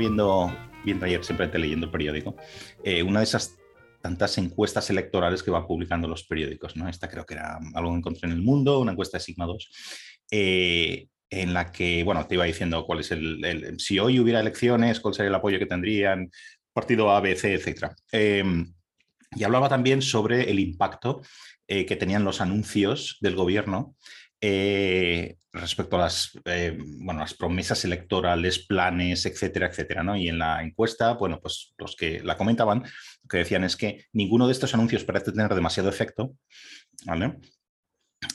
viendo, viendo ayer, simplemente leyendo el periódico, eh, una de esas tantas encuestas electorales que van publicando los periódicos, ¿no? Esta creo que era algo que encontré en el mundo, una encuesta de Sigma 2, eh, en la que, bueno, te iba diciendo cuál es el, si hoy hubiera elecciones, cuál sería el apoyo que tendrían, partido A, B, C, etc. Em, y hablaba también sobre el impacto eh, que tenían los anuncios del gobierno eh, respecto a las, eh, bueno, las promesas electorales, planes, etcétera, etcétera. ¿no? Y en la encuesta, bueno, pues los que la comentaban, lo que decían es que ninguno de estos anuncios parece tener demasiado efecto, ¿vale?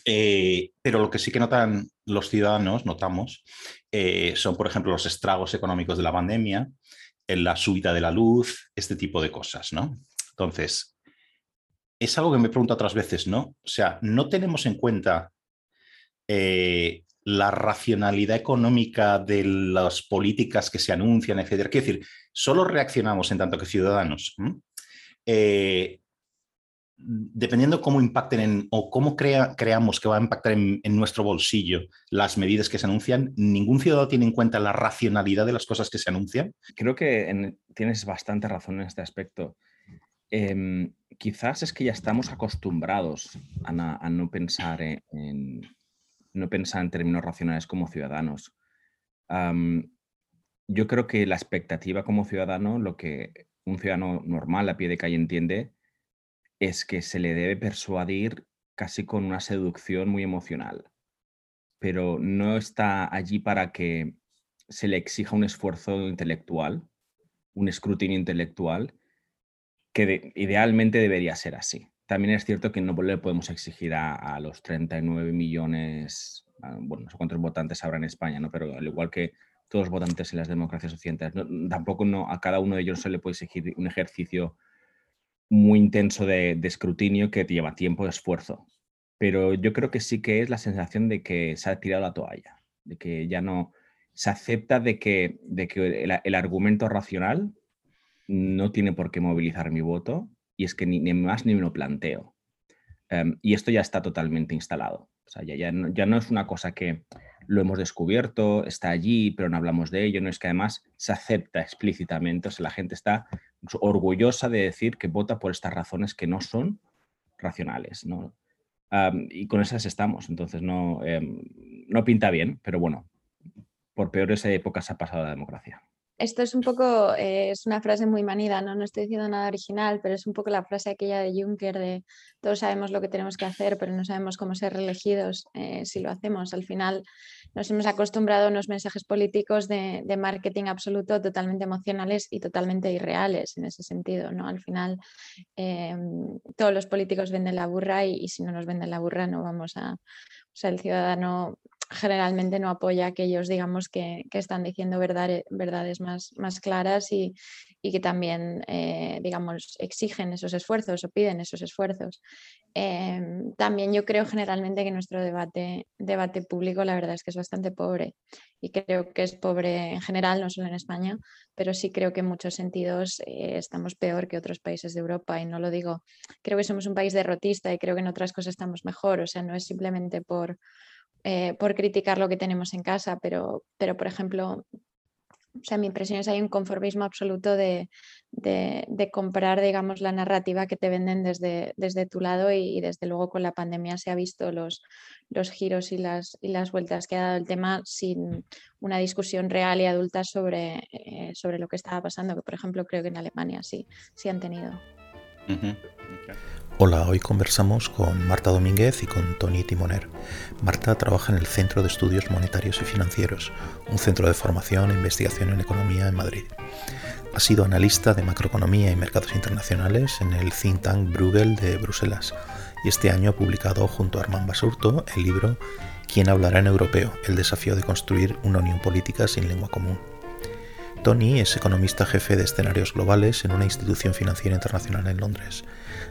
pero lo que sí que notan los ciudadanos, notamos, son, por ejemplo, los estragos económicos de la pandemia, la subida de la luz, este tipo de cosas, ¿no? Entonces, es algo que me pregunto otras veces, ¿no? O sea, no tenemos en cuenta eh, la racionalidad económica de las políticas que se anuncian, etcétera. Quiero decir, solo reaccionamos en tanto que ciudadanos. Eh, dependiendo cómo impacten en, o cómo creamos que va a impactar en, nuestro bolsillo las medidas que se anuncian, ningún ciudadano tiene en cuenta la racionalidad de las cosas que se anuncian. Creo que tienes bastante razón en este aspecto. Em, quizás es que ya estamos acostumbrados a, no pensar en, no pensar en términos racionales como ciudadanos. yo creo que la expectativa como ciudadano, lo que un ciudadano normal a pie de calle entiende, es que se le debe persuadir casi con una seducción muy emocional, pero no está allí para que se le exija un esfuerzo intelectual, un escrutinio intelectual, que idealmente debería ser así. También es cierto que no le podemos exigir a, los 39 millones, bueno, no sé cuántos votantes habrá en España, ¿no? pero al igual que todos los votantes en las democracias occidentales, tampoco no, a cada uno de ellos se le puede exigir un ejercicio muy intenso de, escrutinio que lleva tiempo y esfuerzo. Pero yo creo que sí que es la sensación de que se ha tirado la toalla, de que ya no se acepta de que, de que el, argumento racional no tiene por qué movilizar mi voto y es que ni, más ni me lo planteo. Em, y esto ya está totalmente instalado. O sea, ya, ya, no, ya no es una cosa que lo hemos descubierto, está allí, pero no hablamos de ello, no es que además se acepta explícitamente, o sea, la gente está orgullosa de decir que vota por estas razones que no son racionales, ¿no? y con esas estamos, entonces no, em, no pinta bien, pero bueno, por peores épocas ha pasado la democracia esto es un poco, eh, es una frase muy manida, ¿no? no estoy diciendo nada original, pero es un poco la frase aquella de Juncker de todos sabemos lo que tenemos que hacer, pero no sabemos cómo ser reelegidos eh, si lo hacemos. Al final nos hemos acostumbrado a unos mensajes políticos de, marketing absoluto totalmente emocionales y totalmente irreales en ese sentido, ¿no? Al final em, todos los políticos venden la burra y, y, si no nos venden la burra no vamos a... O sea, el ciudadano generalmente no apoya a aquellos, digamos, que, están diciendo verdades, más, más claras y, que también, eh, digamos, exigen esos esfuerzos o piden esos esfuerzos. Em, también yo creo generalmente que nuestro debate, debate público, la verdad es que es bastante pobre y creo que es pobre en general, no solo en España, pero sí creo que en muchos sentidos eh, estamos peor que otros países de Europa y no lo digo, creo que somos un país derrotista y creo que en otras cosas estamos mejor, o sea, no es simplemente por eh, por criticar lo que tenemos en casa, pero, pero por ejemplo, o sea, mi impresión es que hay un conformismo absoluto de, comprar, digamos, la narrativa que te venden desde, desde tu lado y, desde luego con la pandemia se ha visto los, los giros y las, y las vueltas que ha dado el tema sin una discusión real y adulta sobre, eh, sobre lo que estaba pasando, que por ejemplo creo que en Alemania sí, sí han tenido. Hola, hoy conversamos con Marta Domínguez y con Tony Timoner. Marta trabaja en el Centro de Estudios Monetarios y Financieros, un centro de formación e investigación en economía en Madrid. Ha sido analista de macroeconomía y mercados internacionales en el think tank Bruegel de Bruselas y este año ha publicado junto a Armand Basurto el libro ¿Quién hablará en europeo? El desafío de construir una unión política sin lengua común. Tony es economista jefe de escenarios globales en una institución financiera internacional en Londres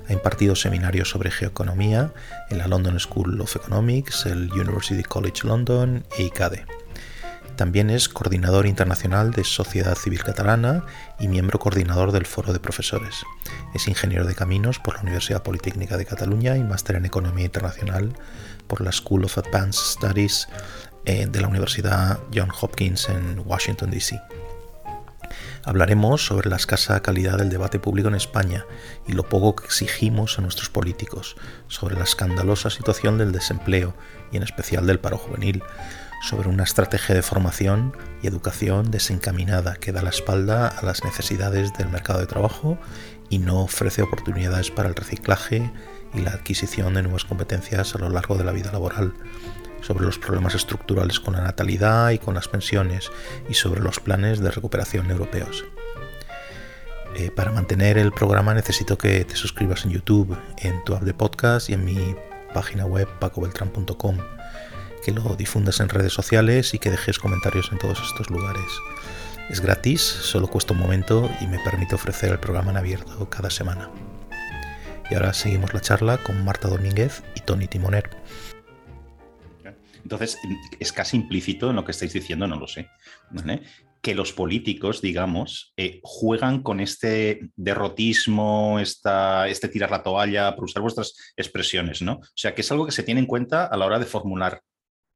ha impartido seminarios sobre geoeconomía en la London School of Economics, el University College London e ICADE. También es coordinador internacional de Sociedad Civil Catalana y miembro coordinador del Foro de Profesores. Es ingeniero de caminos por la Universidad Politécnica de Cataluña y máster en Economía Internacional por la School of Advanced Studies eh, de la Universidad Johns Hopkins en Washington, D.C. Hablaremos sobre la escasa calidad del debate público en España y lo poco que exigimos a nuestros políticos, sobre la escandalosa situación del desempleo y en especial del paro juvenil, sobre una estrategia de formación y educación desencaminada que da la espalda a las necesidades del mercado de trabajo y no ofrece oportunidades para el reciclaje y la adquisición de nuevas competencias a lo largo de la vida laboral sobre los problemas estructurales con la natalidad y con las pensiones y sobre los planes de recuperación europeos. Eh, para mantener el programa necesito que te suscribas en YouTube, en tu app de podcast y en mi página web pacobeltran.com, que lo difundas en redes sociales y que dejes comentarios en todos estos lugares. Es gratis, solo cuesta un momento y me permite ofrecer el programa en abierto cada semana. Y ahora seguimos la charla con Marta Domínguez y Tony Timoner. Entonces, es casi implícito en lo que estáis diciendo, no lo sé, que los políticos, digamos, eh, juegan con este derrotismo, esta, este tirar la toalla, por usar vuestras expresiones, ¿no? O sea, que es algo que se tiene en cuenta a la hora de formular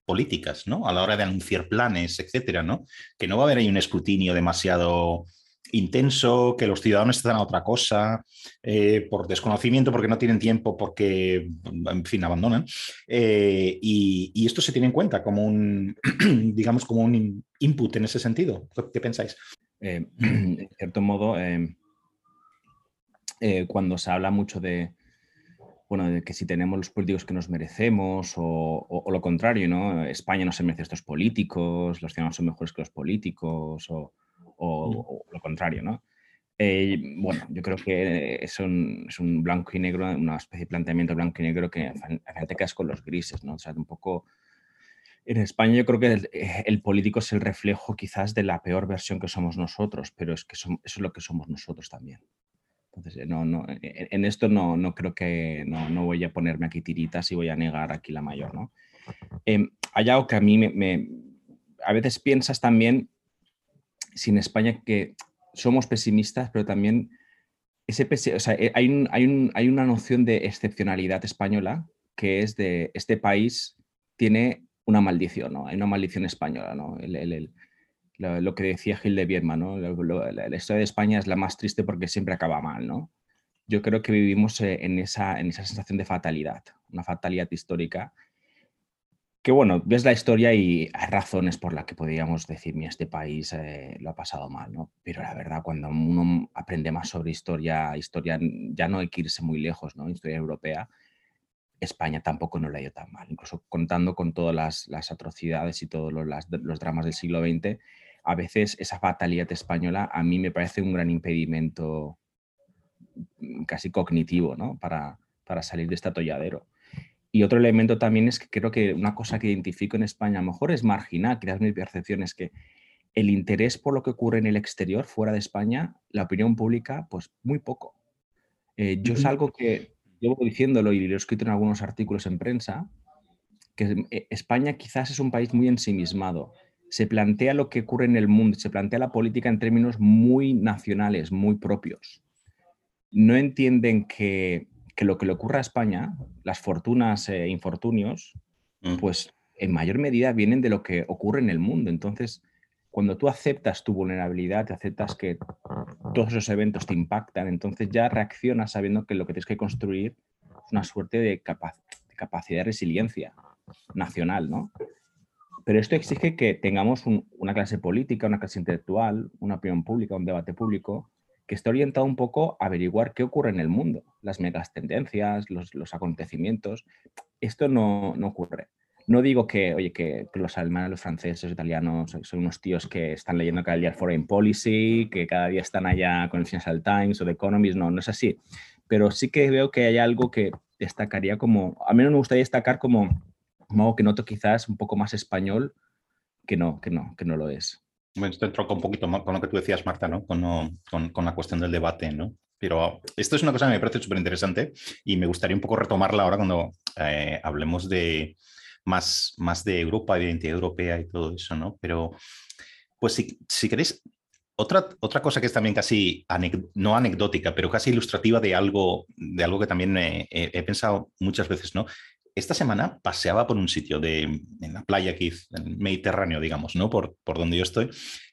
políticas, ¿no? A la hora de anunciar planes, etcétera, ¿no? Que no va a haber ahí un escrutinio demasiado intenso, que los ciudadanos están a otra cosa, eh, por desconocimiento, porque no tienen tiempo, porque, en fin, abandonan. Eh, y, esto se tiene en cuenta como un, digamos, como un input en ese sentido. ¿Qué pensáis? Eh, en cierto modo, cuando se habla mucho de, bueno, de que si tenemos los políticos que nos merecemos o, lo contrario, ¿no? España no se merece estos políticos, los ciudadanos son mejores que los políticos o o, lo contrario, ¿no? Eh, bueno, yo creo que es un, es un, blanco y negro, una especie de planteamiento blanco y negro que te quedas con los grises, ¿no? O sea, un poco... En España yo creo que el, político es el reflejo quizás de la peor versión que somos nosotros, pero es que eso es lo que somos nosotros también. Entonces, eh, no, no, en esto no, no creo que, no, no, voy a ponerme aquí tiritas y voy a negar aquí la mayor, ¿no? Eh, hay algo que a mí me, me, a veces piensas también sin España que somos pesimistas, pero también ese o sea, eh, hay, hay, hay, una noción de excepcionalidad española que es de este país tiene una maldición, ¿no? Hay una maldición española, ¿no? lo, que decía Gil de Vierma, ¿no? la historia de España es la más triste porque siempre acaba mal, ¿no? Yo creo que vivimos eh, en esa, en esa sensación de fatalidad, una fatalidad histórica que bueno, ves la historia y hay razones por las que podríamos decir, mira, este país eh, lo ha pasado mal, ¿no? Pero la verdad, cuando uno aprende más sobre historia, historia ya no hay que irse muy lejos, ¿no? Historia europea, España tampoco no le ha ido tan mal, incluso contando con todas las, atrocidades y todos los, los, dramas del siglo XX, a veces esa fatalidad española a mí me parece un gran impedimento mm, casi cognitivo, ¿no? Para, para salir de este atolladero. Y otro elemento también es que creo que una cosa que identifico en España, a lo mejor es marginal, quizás mi percepción es que el interés por lo que ocurre en el exterior, fuera de España, la opinión pública, pues muy poco. Eh, yo es algo que llevo diciéndolo y lo he escrito en algunos artículos en prensa, que eh, España quizás es un país muy ensimismado. Se plantea lo que ocurre en el mundo, se plantea la política en términos muy nacionales, muy propios. No entienden que que lo que le ocurre a España, las fortunas e infortunios, mm. pues en mayor medida vienen de lo que ocurre en el mundo. Entonces, cuando tú aceptas tu vulnerabilidad, te aceptas que todos esos eventos te impactan, entonces ya reaccionas sabiendo que lo que tienes que construir es una suerte de, capacidad de resiliencia nacional, ¿no? Pero esto exige que tengamos una clase política, una clase intelectual, una opinión pública, un debate público que está orientado un poco a averiguar qué ocurre en el mundo, las megas tendencias, los, acontecimientos. Esto no, ocurre. No digo que, oye, que, los alemanes, los franceses, los italianos son unos tíos que están leyendo cada día Foreign Policy, que cada día están allá con el Financial Times o The Economist, no, no es así. Pero sí que veo que hay algo que destacaría como, a mí no me gustaría destacar como, como algo que noto quizás un poco más español que no, que no, que no lo es. Esto entró un poquito con lo que tú decías, Marta, ¿no? Con, la cuestión del debate, ¿no? Pero esto es una cosa que me parece súper interesante y me gustaría un poco retomarla ahora cuando eh, hablemos de más, más de Europa, de identidad europea y todo eso, ¿no? Pero, pues si, queréis, otra, otra cosa que es también casi, no anecdótica, pero casi ilustrativa de algo, de algo que también he pensado muchas veces, ¿no? Esta semana paseaba por un sitio de, en la playa aquí, en el Mediterráneo, digamos, ¿no? Por, por donde yo estoy,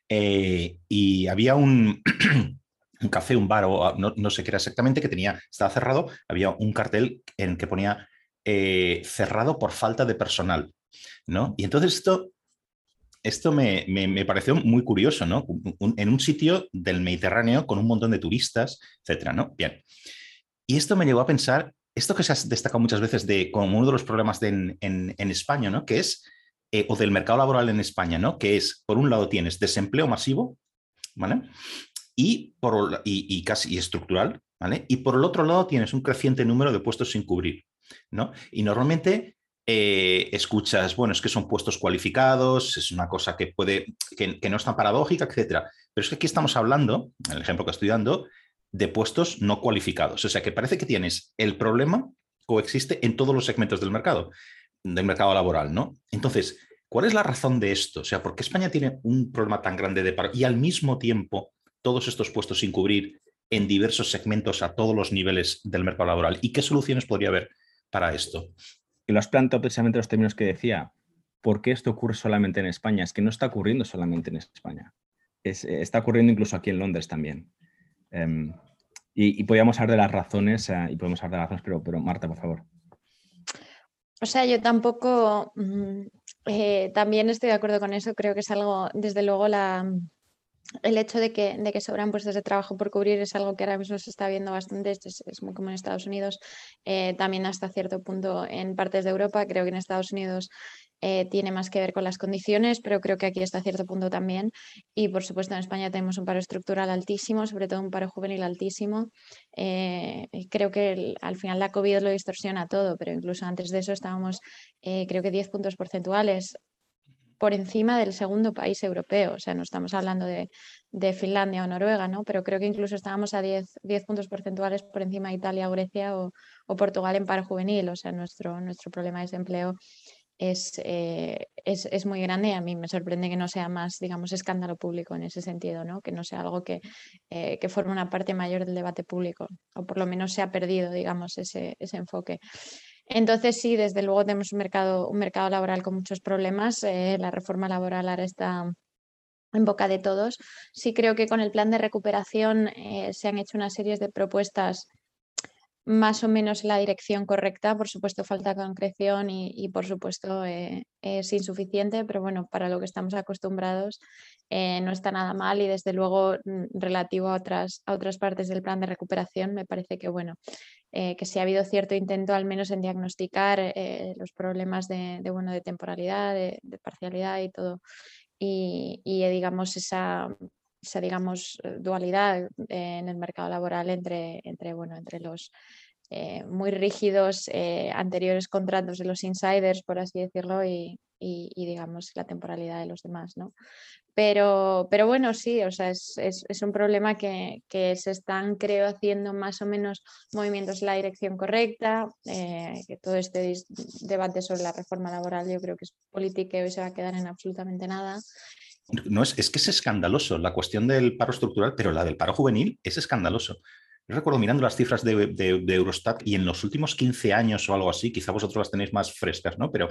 eh, y había un, un, café, un bar, o no, sé qué era exactamente, que tenía, estaba cerrado, había un cartel en que ponía eh, cerrado por falta de personal, ¿no? Y entonces esto, esto me, me, pareció muy curioso, ¿no? en un sitio del Mediterráneo con un montón de turistas, etcétera, ¿no? Bien. Y esto me llevó a pensar, esto que se ha destacado muchas veces de, como uno de los problemas en, en, España, ¿no? Que es eh, o del mercado laboral en España, ¿no? Que es, por un lado, tienes desempleo masivo, ¿vale? Y, por, y, casi estructural, ¿vale? Y por el otro lado tienes un creciente número de puestos sin cubrir, ¿no? Y normalmente eh, escuchas, bueno, es que son puestos cualificados, es una cosa que puede, que, no es tan paradójica, etcétera. Pero es que aquí estamos hablando, el ejemplo que estoy dando, de puestos no cualificados. O sea que parece que tienes el problema coexiste en todos los segmentos del mercado del mercado laboral, ¿no? Entonces, ¿cuál es la razón de esto? O sea, ¿por qué España tiene un problema tan grande de paro y al mismo tiempo todos estos puestos sin cubrir en diversos segmentos a todos los niveles del mercado laboral? ¿Y qué soluciones podría haber para esto? Y lo has planteado precisamente los términos que decía. ¿Por qué esto ocurre solamente en España? Es que no está ocurriendo solamente en España. está ocurriendo incluso aquí en Londres también. Em, y, podríamos hablar de las razones, eh, y podemos hablar de las razones, pero, pero Marta, por favor. O sea, yo tampoco, mm, eh, también estoy de acuerdo con eso, creo que es algo, desde luego, la, el hecho de que, sobran puestos de trabajo por cubrir es algo que ahora mismo se está viendo bastante, es, es muy común en Estados Unidos, eh, también hasta cierto punto en partes de Europa, creo que en Estados Unidos eh, tiene más que ver con las condiciones, pero creo que aquí hasta cierto punto también. Y por supuesto en España tenemos un paro estructural altísimo, sobre todo un paro juvenil altísimo. Eh, creo que al final la COVID lo distorsiona todo, pero incluso antes de eso estábamos, creo que 10 puntos porcentuales por encima del segundo país europeo. O sea, no estamos hablando de, Finlandia o Noruega, ¿no? Pero creo que incluso estábamos a 10, 10 puntos porcentuales por encima de Italia, Grecia o, o, Portugal en paro juvenil. O sea, nuestro, nuestro problema de desempleo eh, es, es, muy grande y a mí me sorprende que no sea más, digamos, escándalo público en ese sentido, ¿no? que no sea algo que, eh, que forme una parte mayor del debate público, o por lo menos se ha perdido, digamos, ese, ese enfoque. Entonces, sí, desde luego tenemos un mercado, un mercado laboral con muchos problemas. Eh, la reforma laboral ahora está en boca de todos. Sí creo que con el plan de recuperación se han hecho una serie de propuestas más o menos la dirección correcta. Por supuesto, falta concreción y, por supuesto eh, es insuficiente, pero bueno, para lo que estamos acostumbrados eh, no está nada mal y desde luego relativo a otras, a otras partes del plan de recuperación me parece que bueno, eh, que sí ha habido cierto intento al menos en diagnosticar los problemas de, bueno, de temporalidad, de, parcialidad y todo. Y, y digamos esa, esa digamos, eh, dualidad en el mercado laboral entre, entre, bueno, entre los eh, muy rígidos eh, anteriores contratos de los insiders, por así decirlo, y, y, digamos la temporalidad de los demás, ¿no? Pero, pero bueno, sí, o sea, es, es, es un problema que, que, se están, creo, haciendo más o menos movimientos en la dirección correcta, que todo este debate sobre la reforma laboral yo creo que es política y se va a quedar en absolutamente nada. No es, es que es escandaloso la cuestión del paro estructural, pero la del paro juvenil es escandaloso. Yo recuerdo mirando las cifras de, Eurostat y en los últimos 15 años o algo así, quizá vosotros las tenéis más frescas, ¿no? Pero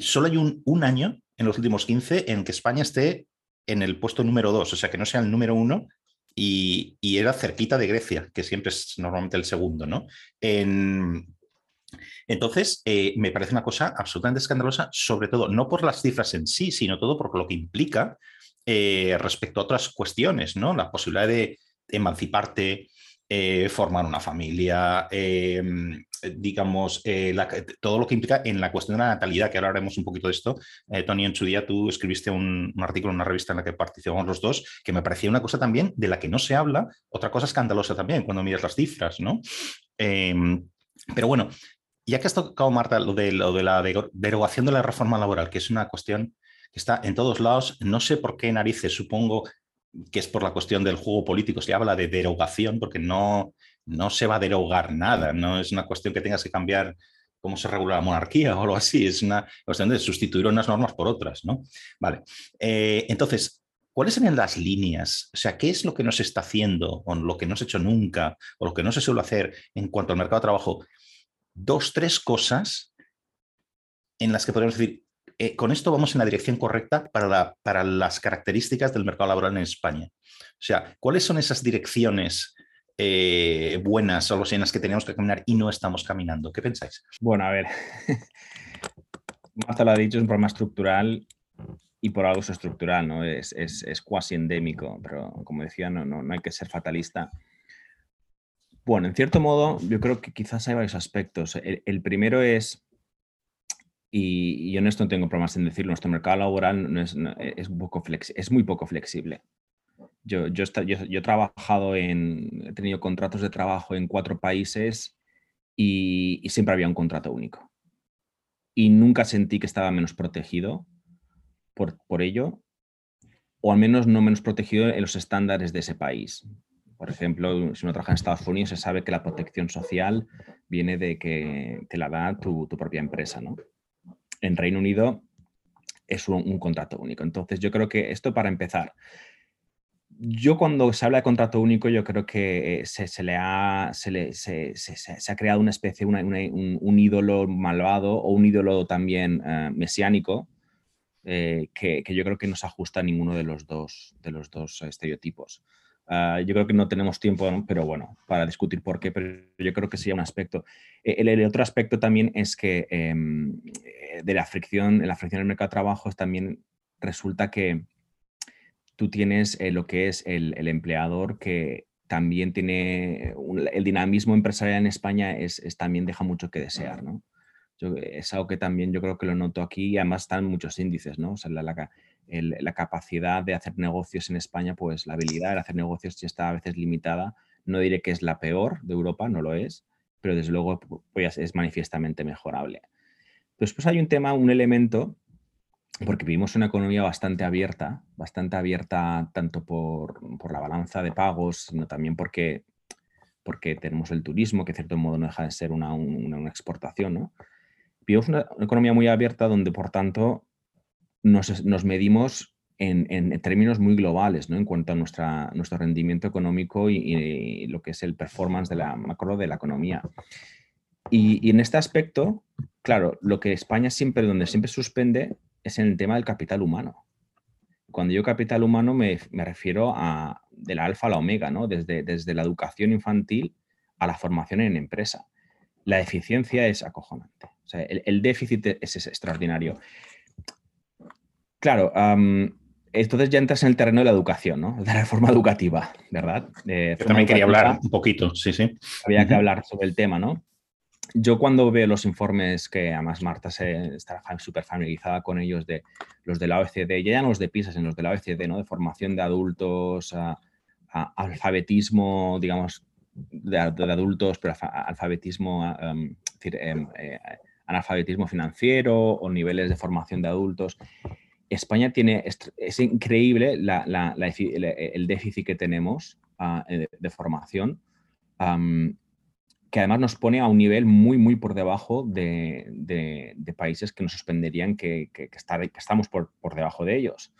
solo hay un, año en los últimos 15 en que España esté en el puesto número 2, o sea, que no sea el número 1 y, era cerquita de Grecia, que siempre es normalmente el segundo, ¿no? Entonces, eh, me parece una cosa absolutamente escandalosa, sobre todo no por las cifras en sí, sino todo por lo que implica eh, respecto a otras cuestiones, ¿no? La posibilidad de emanciparte, eh, formar una familia, em, digamos, todo lo que implica en la cuestión de la natalidad, que ahora haremos un poquito de esto. Tony, en su día tú escribiste un, artículo en una revista en la que participamos los dos, que me parecía una cosa también de la que no se habla, otra cosa escandalosa también cuando miras las cifras, ¿no? Em, pero bueno, ya que has tocado, Marta, lo de, lo de la derogación de la reforma laboral, que es una cuestión que está en todos lados, no sé por qué narices, supongo que es por la cuestión del juego político, se habla de derogación porque no, no se va a derogar nada, no es una cuestión que tengas que cambiar cómo se regula la monarquía o algo así, es una cuestión de sustituir unas normas por otras, ¿no? Vale, eh, entonces, ¿cuáles serían las líneas? O sea, ¿qué es lo que no se está haciendo o lo que no se ha hecho nunca o lo que no se suele hacer en cuanto al mercado de trabajo dos, tres cosas en las que podemos decir, eh, con esto vamos en la dirección correcta para, para las características del mercado laboral en España. O sea, ¿cuáles son esas direcciones eh, buenas o en las que tenemos que caminar y no estamos caminando? ¿Qué pensáis? Bueno, a ver. Marta lo ha dicho, es un problema estructural y por algo es estructural, ¿no? Es, cuasi endémico, pero como decía, no, no, hay que ser fatalista. Bueno, en cierto modo, yo creo que quizás hay varios aspectos. El, primero es, y, yo en esto no tengo problemas en decirlo, nuestro mercado laboral es, es, poco es muy poco flexible. Yo, he trabajado en, he tenido contratos de trabajo en cuatro países y, y siempre había un contrato único. Y nunca sentí que estaba menos protegido por, ello, o al menos no menos protegido en los estándares de ese país. Por ejemplo, si uno trabaja en Estados Unidos, se sabe que la protección social viene de que te la da tu, propia empresa. ¿no? En Reino Unido es un, contrato único. Entonces, yo creo que esto para empezar. Yo cuando se habla de contrato único, yo creo que eh, se, le, ha, se, se, ha creado una especie, un, ídolo malvado o un ídolo también eh, mesiánico, eh, que, yo creo que no se ajusta a ninguno de los dos, de los dos estereotipos. Ah, yo creo que no tenemos tiempo, pero bueno, para discutir por qué, pero yo creo que hay un aspecto. E, el, otro aspecto también es que em, eh, de la fricción, la fricción en el mercado de trabajo también resulta que tú tienes eh, lo que es el, el, empleador que también tiene el dinamismo empresarial en España es, es, también deja mucho que desear, ¿no? es algo que también yo creo que lo noto aquí y además están muchos índices, ¿no? O sea, la, capacidad de hacer negocios en España, pues la habilidad de hacer negocios sí está a veces limitada. No diré que es la peor de Europa, no lo es, pero desde luego pues, es manifiestamente mejorable. Después hay un tema, un elemento, porque vivimos una economía bastante abierta, bastante abierta tanto por, la balanza de pagos, sino también porque, porque tenemos el turismo, que de cierto modo no deja de ser una, una exportación, ¿no? vivimos una, economía muy abierta donde, por tanto, nos, medimos en, términos muy globales, ¿no? En cuanto a nuestro rendimiento económico y, lo que es el performance de la macro de la economía. Y, en este aspecto, claro, lo que España siempre, donde siempre suspende, es en el tema del capital humano. Cuando yo capital humano me, refiero a de la alfa a la omega, ¿no? Desde, desde la educación infantil a la formación en empresa. La eficiencia es acojonante el, déficit es, extraordinario. Claro, entonces ya entras en el terreno de la educación, ¿no? De la reforma educativa, ¿verdad? Yo también quería hablar un poquito, sí, sí. Había que hablar sobre el tema, ¿no? Yo cuando veo los informes, que además Marta se, está súper familiarizada con ellos, de los de la OECD, ya no los de PISA, sino los de la OECD, ¿no? De formación de adultos, alfabetismo, digamos, de, adultos, pero alfabetismo, decir, eh, analfabetismo financiero o niveles de formación de adultos. España tiene, es increíble el déficit que tenemos ah, eh, de, formación, que además nos pone a un nivel muy, muy por debajo de, países que nos suspenderían que, estamos por, debajo de ellos.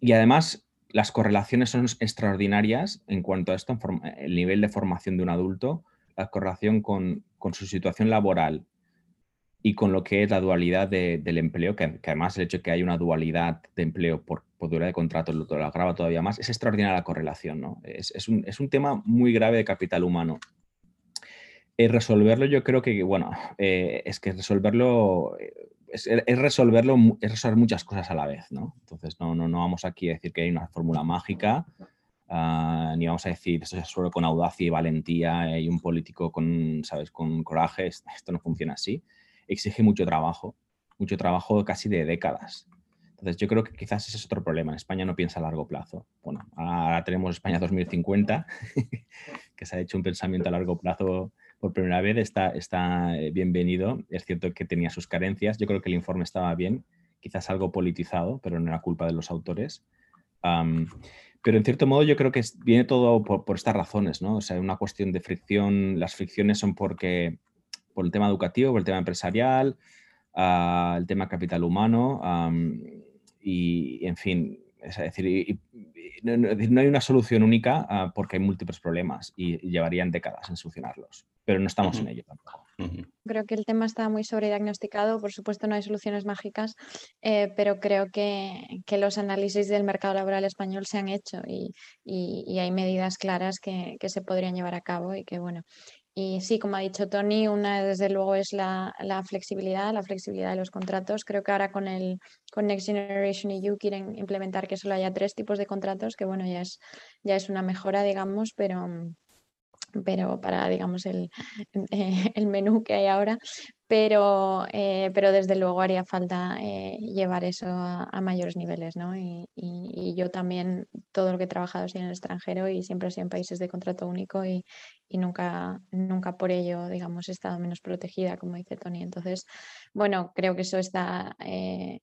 y además, las correlaciones son extraordinarias en cuanto a esto, el nivel de formación de un adulto la correlación con, su situación laboral y con lo que es la dualidad del empleo, que, además el hecho de que hay una dualidad de empleo por, por de contrato lo, lo, agrava todavía más, es extraordinaria la correlación. ¿no? Es, un, tema muy grave de capital humano. Eh, resolverlo yo creo que, bueno, eh, es que resolverlo es, resolverlo, es resolver muchas cosas a la vez, ¿no? Entonces no, no, no vamos aquí a decir que hay una fórmula mágica, Ah, ni vamos a decir eso es solo con audacia y valentía y un político con, ¿sabes? con coraje, esto no funciona así. Exige mucho trabajo, mucho trabajo casi de décadas. Entonces yo creo que quizás ese es otro problema. España no piensa a largo plazo. Bueno, ahora tenemos España 2050, que se ha hecho un pensamiento a largo plazo por primera vez. Está, está eh, bienvenido. Es cierto que tenía sus carencias. Yo creo que el informe estaba bien, quizás algo politizado, pero no era culpa de los autores. Pero en cierto modo yo creo que viene todo por, estas razones, ¿no? O sea, una cuestión de fricción, las fricciones son porque, por el tema educativo, por el tema empresarial, uh, el tema capital humano y, en fin, es decir, no, hay una solución única ah, porque hay múltiples problemas y, llevarían décadas en solucionarlos. pero no estamos en ello tampoco. Creo que el tema está muy sobrediagnosticado. Por supuesto, no hay soluciones mágicas, eh, pero creo que, los análisis del mercado laboral español se han hecho y, hay medidas claras que, se podrían llevar a cabo y que, bueno. Y sí, como ha dicho Tony, una desde luego es la, flexibilidad, la flexibilidad de los contratos. Creo que ahora con el con Next Generation EU quieren implementar que solo haya tres tipos de contratos, que bueno, ya es, ya es una mejora, digamos, pero, pero para, digamos, el, el menú que hay ahora, pero, eh, pero desde luego haría falta eh, llevar eso a, mayores niveles, ¿no? Y, yo también, todo lo que he trabajado en el extranjero y siempre he sido en países de contrato único y, nunca, nunca por ello, digamos, he estado menos protegida, como dice Tony. Entonces, bueno, creo que eso está, eh,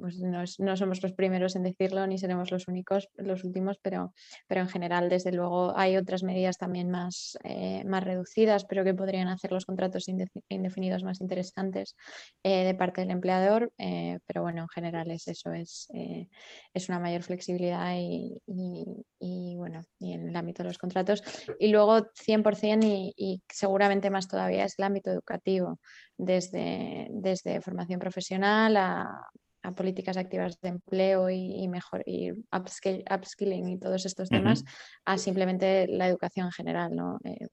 pues no, somos los primeros en decirlo, ni seremos los únicos, los últimos, pero, pero en general, desde luego, hay otras medidas también más, más reducidas, pero que podrían hacer los contratos indefinidos más interesantes eh, de parte del empleador, eh, pero bueno, en general es eso, es, eh, es una mayor flexibilidad y, bueno, y en el ámbito de los contratos. Y luego 100% y, y seguramente más todavía es el ámbito educativo, desde, desde formación profesional a a políticas activas de empleo y, mejor y upskilling y todos estos temas a simplemente la educación en general, ¿no? Eh,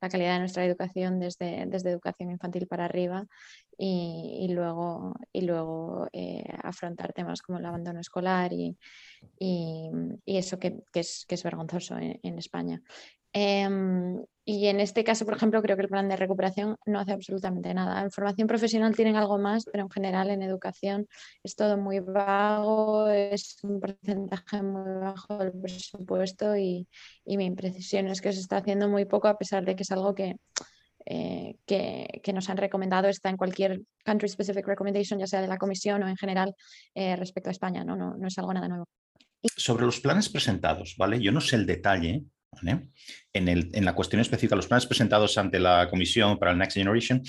la calidad de nuestra educación desde, desde educación infantil para arriba y, luego, y luego eh, afrontar temas como el abandono escolar y, eso que, es, que, es, vergonzoso en España. Em, y en este caso, por ejemplo, creo que el plan de recuperación no hace absolutamente nada. En formación profesional tienen algo más, pero en general en educación es todo muy vago, es un porcentaje muy bajo del presupuesto y, mi imprecisión es que se está haciendo muy poco a pesar de que es algo que, eh, que, nos han recomendado, está en cualquier country specific recommendation, ya sea de la comisión o en general eh, respecto a España, ¿no? No, no es algo nada nuevo. Sobre los planes presentados, ¿vale? Yo no sé el detalle, en, la cuestión específica, los planes presentados ante la Comisión para el Next Generation,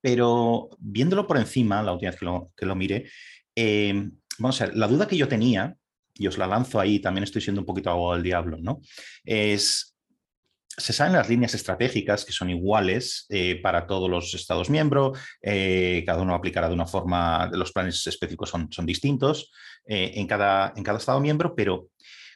pero viéndolo por encima, la última vez que lo, mire, em, vamos a ver, la duda que yo tenía, y os la lanzo ahí, también estoy siendo un poquito abogado del diablo, ¿no? Es, se saben las líneas estratégicas que son iguales eh, para todos los Estados miembros, eh, cada uno aplicará de una forma, los planes específicos son, son distintos eh, en, cada, en cada Estado miembro, pero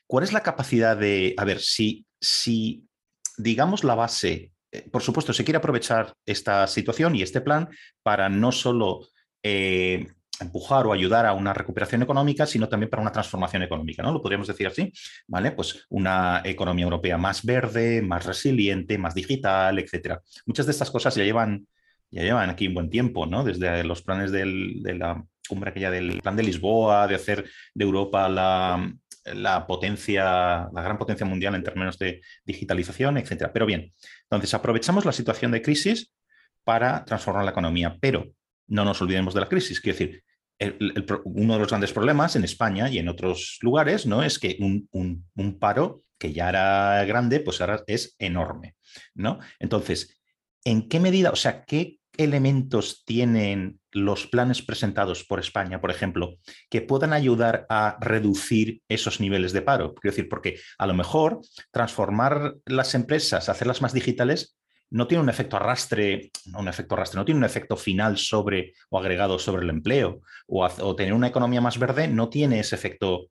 ¿Cuál es la capacidad de, a ver, si, si digamos la base, eh, por supuesto, se quiere aprovechar esta situación y este plan para no solo eh, empujar o ayudar a una recuperación económica, sino también para una transformación económica, ¿no? Lo podríamos decir así, ¿vale? Pues una economía europea más verde, más resiliente, más digital, etcétera. Muchas de estas cosas ya llevan, ya llevan aquí un buen tiempo, ¿no? Desde los planes de la cumbre aquella del plan de Lisboa, de hacer de Europa la, la potencia, la gran potencia mundial en términos de digitalización, etcétera. Pero bien, entonces aprovechamos la situación de crisis para transformar la economía, pero no nos olvidemos de la crisis. Quiero decir, uno de los grandes problemas en España y en otros lugares ¿no? es que un, paro que ya era grande, pues ahora es enorme. ¿no? Entonces, ¿en qué medida, o sea, qué elementos tienen los planes presentados por España, por ejemplo, que puedan ayudar a reducir esos niveles de paro? Quiero decir, porque a lo mejor transformar las empresas, hacerlas más digitales, no tiene un efecto arrastre, no un efecto arrastre, no tiene un efecto final sobre o agregado sobre el empleo, o, o tener una economía más verde no tiene ese efecto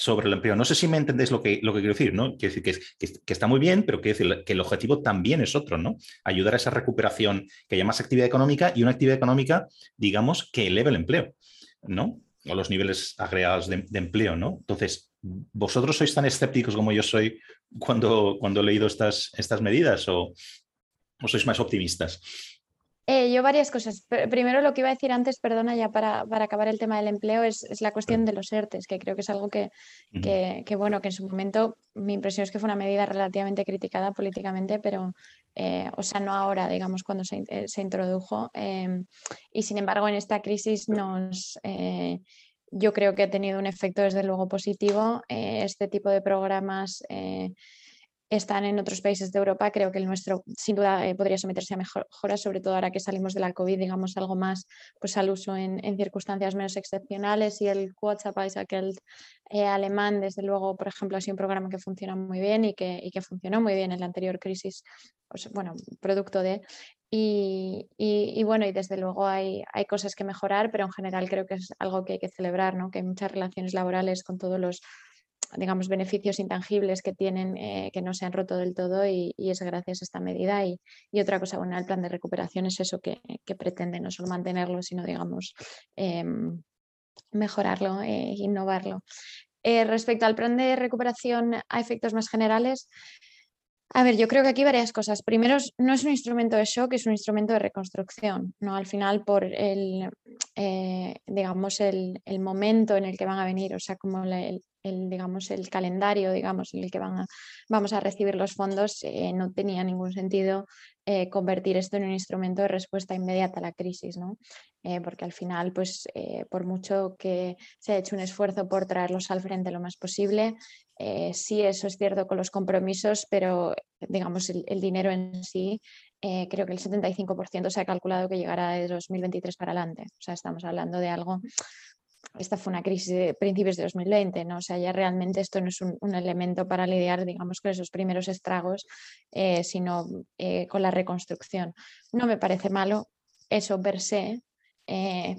sobre el empleo. No sé si me entendéis lo que, lo que quiero decir, ¿no? Quiero decir que, que, está muy bien, pero quiero decir que el objetivo también es otro, ¿no? Ayudar a esa recuperación, que haya más actividad económica y una actividad económica, digamos, que eleve el empleo, ¿no? O los niveles agregados de, empleo, ¿no? Entonces, ¿vosotros sois tan escépticos como yo soy cuando, cuando he leído estas, estas medidas o, o sois más optimistas? Eh, yo varias cosas. Primero lo que iba a decir antes, perdona ya para, acabar el tema del empleo, es, la cuestión de los ERTES, que creo que es algo que, bueno, que en su momento mi impresión es que fue una medida relativamente criticada políticamente, pero, eh, o sea, no ahora, digamos, cuando se, eh, introdujo. Em, y sin embargo, en esta crisis nos... yo creo que ha tenido un efecto desde luego positivo. este tipo de programas están en otros países de Europa, creo que el nuestro sin duda eh, podría someterse a mejoras, sobre todo ahora que salimos de la COVID, digamos algo más pues, al uso en, circunstancias menos excepcionales y el WhatsApp aquel eh, alemán, desde luego, por ejemplo, ha sido un programa que funciona muy bien y que, y que funcionó muy bien en la anterior crisis, pues, bueno, producto de... Y, y, bueno, y desde luego hay, hay cosas que mejorar, pero en general creo que es algo que hay que celebrar, ¿no? que hay muchas relaciones laborales con todos los digamos, beneficios intangibles que tienen, eh, que no se han roto del todo y, es gracias a esta medida. Y, otra cosa, bueno, el plan de recuperación es eso que, pretende no solo mantenerlo, sino, digamos, em, mejorarlo e innovarlo. Eh, respecto al plan de recuperación a efectos más generales, a ver, yo creo que aquí varias cosas. Primero, no es un instrumento de shock, es un instrumento de reconstrucción. ¿no? Al final, por el, digamos, el, momento en el que van a venir, o sea, como el, el, digamos, el calendario digamos, en el que van a, vamos a recibir los fondos, eh, no tenía ningún sentido eh, convertir esto en un instrumento de respuesta inmediata a la crisis, ¿no? Eh, porque al final, pues, por mucho que se ha hecho un esfuerzo por traerlos al frente lo más posible, sí, eso es cierto con los compromisos, pero digamos, el, el dinero en sí creo que el 75% se ha calculado que llegará de 2023 para adelante. O sea, estamos hablando de algo esta fue una crisis de principios de 2020, ¿no? O sea, ya realmente esto no es un, elemento para lidiar, digamos, con esos primeros estragos, eh, sino eh, con la reconstrucción. No me parece malo eso per se, eh,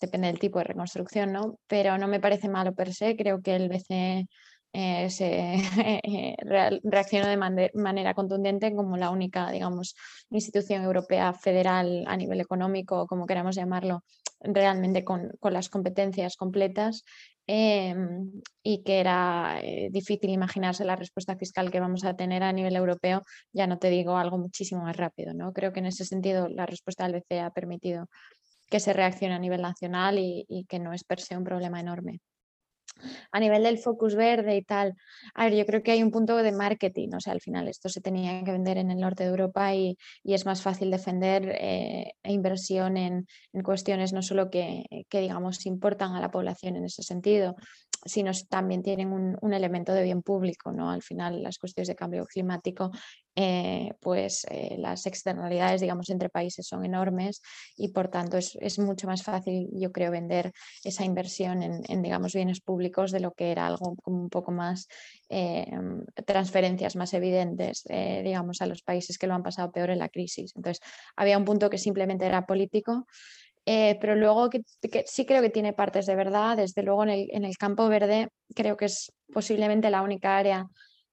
depende del tipo de reconstrucción, ¿no? Pero no me parece malo per se, creo que el BCE reaccionó de manera contundente como la única, digamos, institución europea federal a nivel económico, como queramos llamarlo, realmente con, las competencias completas em, y que era eh, difícil imaginarse la respuesta fiscal que vamos a tener a nivel europeo, ya no te digo algo muchísimo más rápido. ¿no? Creo que en ese sentido la respuesta del BCE ha permitido que se reaccione a nivel nacional y, y que no es per se un problema enorme a nivel del focus verde y tal, a ver, yo creo que hay un punto de marketing, o sea, al final esto se tenía que vender en el norte de Europa y, es más fácil defender eh, e inversión en, cuestiones no solo que, que, digamos, importan a la población en ese sentido, sino también tienen un, elemento de bien público, ¿no? Al final las cuestiones de cambio climático, eh, pues eh, las externalidades, digamos, entre países son enormes y por tanto es, mucho más fácil, yo creo, vender esa inversión en, digamos, bienes públicos de lo que era algo como un poco más eh, transferencias más evidentes, digamos, a los países que lo han pasado peor en la crisis. Entonces, había un punto que simplemente era político pero luego que, sí creo que tiene partes de verdad. Desde luego en el, en el, campo verde creo que es posiblemente la única área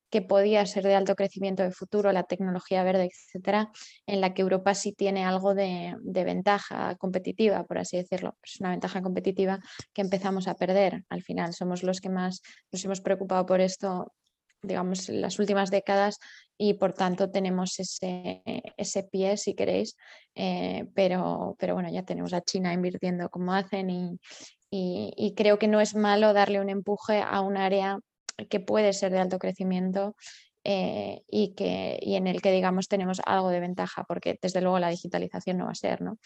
que podía ser de alto crecimiento de futuro, la tecnología verde, etcétera, en la que Europa sí tiene algo de, ventaja competitiva, por así decirlo. Es una ventaja competitiva que empezamos a perder. Al final somos los que más nos hemos preocupado por esto digamos, en las últimas décadas y por tanto tenemos ese, ese pie, si queréis, eh, pero, pero bueno, ya tenemos a China invirtiendo como hacen y, y, creo que no es malo darle un empuje a un área que puede ser de alto crecimiento eh, y, que, y en el que, digamos, tenemos algo de ventaja, porque desde luego la digitalización no va a ser, ¿no?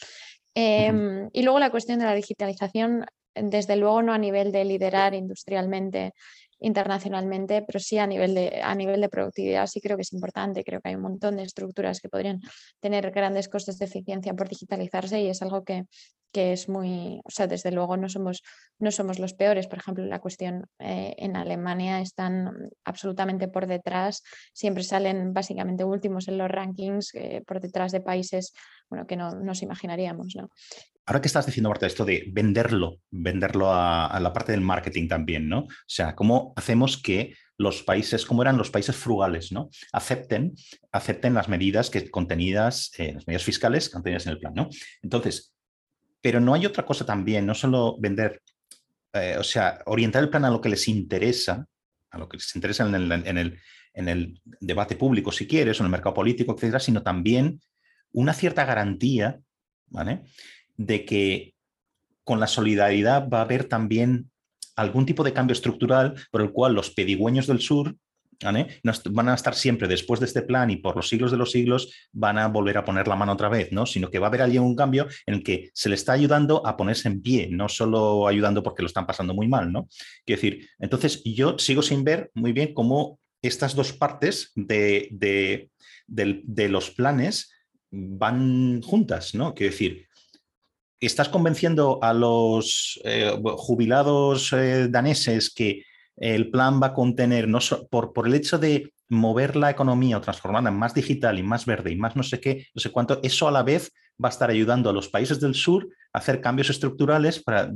Em, y luego la cuestión de la digitalización, desde luego no a nivel de liderar industrialmente internacionalmente, pero sí a nivel, de, a nivel de productividad sí creo que es importante. Creo que hay un montón de estructuras que podrían tener grandes costes de eficiencia por digitalizarse y es algo que, que es muy, o sea, desde luego no somos, no somos los peores. Por ejemplo, la cuestión eh, en Alemania están absolutamente por detrás, siempre salen básicamente últimos en los rankings, eh, por detrás de países bueno, que no nos imaginaríamos. ¿no? Ahora que estás diciendo, Marta, esto de venderlo, venderlo a, la parte del marketing también, ¿no? O sea, ¿cómo hacemos que los países, como eran los países frugales, ¿no? Acepten, acepten las medidas que contenidas, eh, las medidas fiscales contenidas en el plan, ¿no? Entonces, pero no hay otra cosa también, no solo vender, eh, o sea, orientar el plan a lo que les interesa, a lo que les interesa en el, en el debate público, si quieres, o en el mercado político, etcétera, sino también una cierta garantía, ¿vale? De que con la solidaridad va a haber también algún tipo de cambio estructural por el cual los pedigüeños del sur van a estar siempre después de este plan y por los siglos de los siglos van a volver a poner la mano otra vez, ¿no? Sino que va a haber allí un cambio en el que se le está ayudando a ponerse en pie, no solo ayudando porque lo están pasando muy mal, ¿no? Quiero decir, entonces yo sigo sin ver muy bien cómo estas dos partes de, de, los planes van juntas, ¿no? Quiero decir, estás convenciendo a los eh, jubilados eh, daneses que el plan va a contener, no por, el hecho de mover la economía o transformarla en más digital y más verde y más no sé qué, no sé cuánto, eso a la vez va a estar ayudando a los países del sur a hacer cambios estructurales para,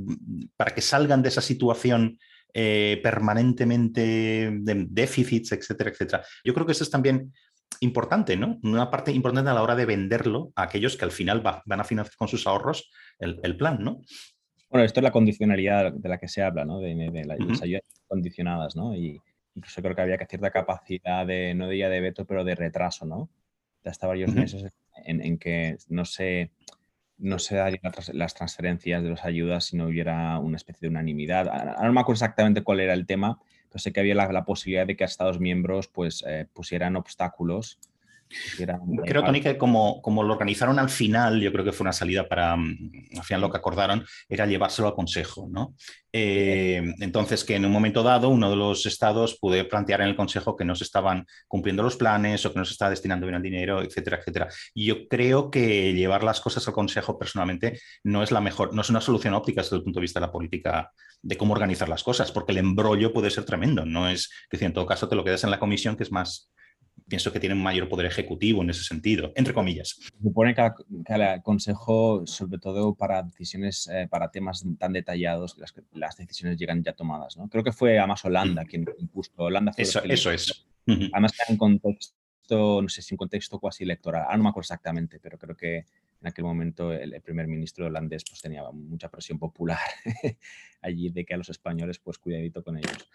para que salgan de esa situación eh, permanentemente de déficits, etcétera, etcétera. Yo creo que eso es también importante, ¿no? Una parte importante a la hora de venderlo a aquellos que al final van a financiar con sus ahorros el, plan, ¿no? Bueno, esto es la condicionalidad de la que se habla, ¿no? De, las ayudas condicionadas, ¿no? Y incluso creo que había que cierta capacidad de, no diría de veto, pero de retraso, ¿no? De hasta varios meses en, en, que no se no se darían las transferencias de las ayudas si no hubiera una especie de unanimidad. Ahora no me acuerdo exactamente cuál era el tema, pero sé que había la, posibilidad de que Estados miembros pues, eh, pusieran obstáculos Creo, Tony, que como, como lo organizaron al final, yo creo que fue una salida para, mm, al final lo que acordaron era llevárselo al Consejo, ¿no? Eh, entonces, que en un momento dado uno de los estados pudo plantear en el Consejo que no se estaban cumpliendo los planes o que no se estaba destinando bien el dinero, etcétera, etcétera. Y yo creo que llevar las cosas al Consejo personalmente no es la mejor, no es una solución óptica desde el punto de vista de la política de cómo organizar las cosas, porque el embrollo puede ser tremendo. No es que en todo caso te lo quedas en la comisión, que es más pienso que tienen mayor poder ejecutivo en ese sentido, entre comillas. Supone que, el Consejo, sobre todo para decisiones, eh, para temas tan detallados, las, las decisiones llegan ya tomadas. ¿no? Creo que fue además Holanda mm. quien impuso. Holanda eso, eso es. Además, en contexto, no sé si en contexto cuasi electoral, ah, no me acuerdo exactamente, pero creo que en aquel momento el, primer ministro holandés pues, tenía mucha presión popular allí de que a los españoles, pues cuidadito con ellos.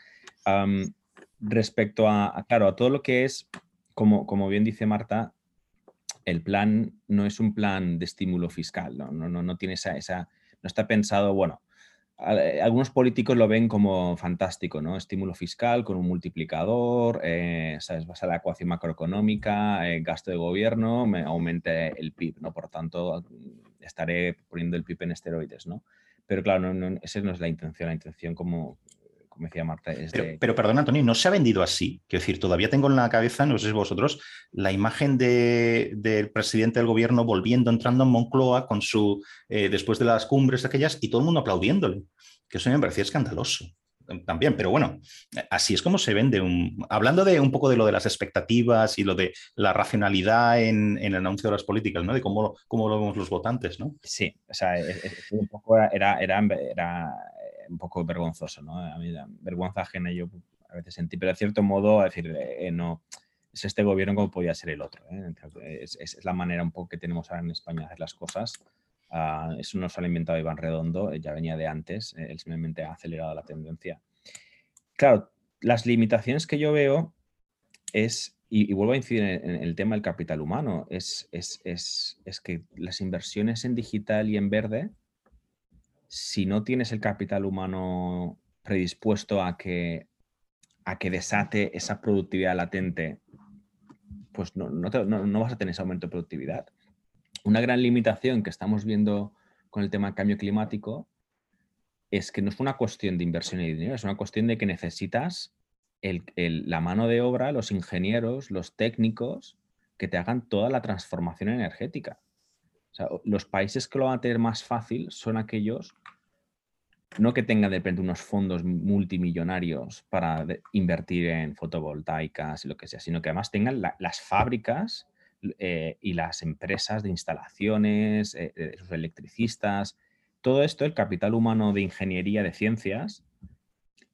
respecto a, claro, a todo lo que es como, bien dice Marta, el plan no es un plan de estímulo fiscal, no, no, no, tiene esa, esa, no está pensado, bueno, algunos políticos lo ven como fantástico, ¿no? Estímulo fiscal con un multiplicador, eh, ¿sabes? Vas a la ecuación macroeconómica, eh, gasto de gobierno, me aumente el PIB, ¿no? Por tanto, estaré poniendo el PIB en esteroides, ¿no? Pero claro, no, esa no es la intención, la intención como, como decía Marta. pero, perdón, Antonio, no se ha vendido así. Quiero decir, todavía tengo en la cabeza, no sé si vosotros, la imagen del presidente del gobierno volviendo, entrando en Moncloa con su, eh, después de las cumbres aquellas y todo el mundo aplaudiéndole. Que eso me parecía escandaloso también, pero bueno, así es como se vende. Un, hablando de un poco de lo de las expectativas y lo de la racionalidad en, el anuncio de las políticas, ¿no? De cómo, cómo lo vemos los votantes, ¿no? Sí, o sea, un poco era, era, era un poco vergonzoso, ¿no? A mí vergüenza ajena yo a veces sentí, pero de cierto modo, decir, eh, no, es este gobierno como podía ser el otro. ¿eh? Es, la manera un poco que tenemos ahora en España de hacer las cosas. Uh, eso no se lo ha inventado Iván Redondo, ya venía de antes, él simplemente ha acelerado la tendencia. Claro, las limitaciones que yo veo es, y, vuelvo a incidir en, el tema del capital humano, es, es, es que las inversiones en digital y en verde si no tienes el capital humano predispuesto a que, a que desate esa productividad latente, pues no, vas a tener ese aumento de productividad. Una gran limitación que estamos viendo con el tema cambio climático es que no es una cuestión de inversión y dinero, es una cuestión de que necesitas la mano de obra, los ingenieros, los técnicos que te hagan toda la transformación energética. Los países que lo van a tener más fácil son aquellos, no que tengan de repente unos fondos multimillonarios para invertir en fotovoltaicas y lo que sea, sino que además tengan las fábricas eh, y las empresas de instalaciones, eh, los electricistas, todo esto, el capital humano de ingeniería de ciencias,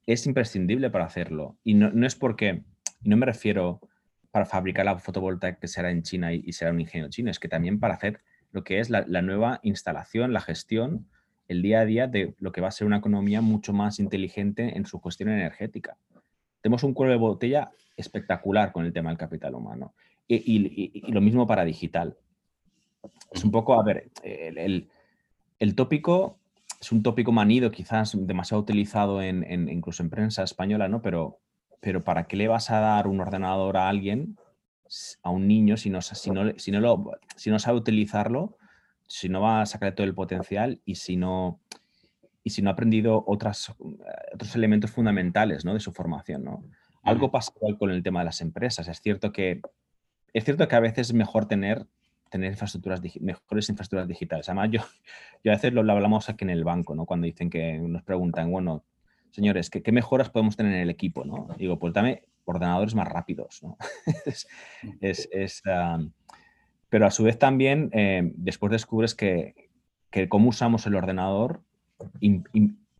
es imprescindible para hacerlo. Y no, es porque, no me refiero para fabricar la fotovoltaica que será en China y será un ingeniero chino, es que también para hacer lo que es la, nueva instalación, la gestión, el día a día de lo que va a ser una economía mucho más inteligente en su cuestión energética. Tenemos un cuello de botella espectacular con el tema del capital humano. Y, lo mismo para digital. Es un poco, a ver, el, tópico es un tópico manido, quizás demasiado utilizado en, incluso en prensa española, ¿no? Pero, pero ¿para qué le vas a dar un ordenador a alguien a un niño si no, si no, si no, lo, si no sabe utilizarlo, si no va a sacar todo el potencial y si no, y si no ha aprendido otras, otros elementos fundamentales ¿no? de su formación. ¿no? Algo pasa igual con el tema de las empresas. Es cierto que, es cierto que a veces es mejor tener, tener infraestructuras, mejores infraestructuras digitales. Además, yo, a veces lo, hablamos aquí en el banco, ¿no? Cuando dicen que nos preguntan, bueno, señores, ¿qué, mejoras podemos tener en el equipo? ¿no? Digo, pues dame ordenadores más rápidos. ¿no? pero a su vez también eh, después descubres que, cómo usamos el ordenador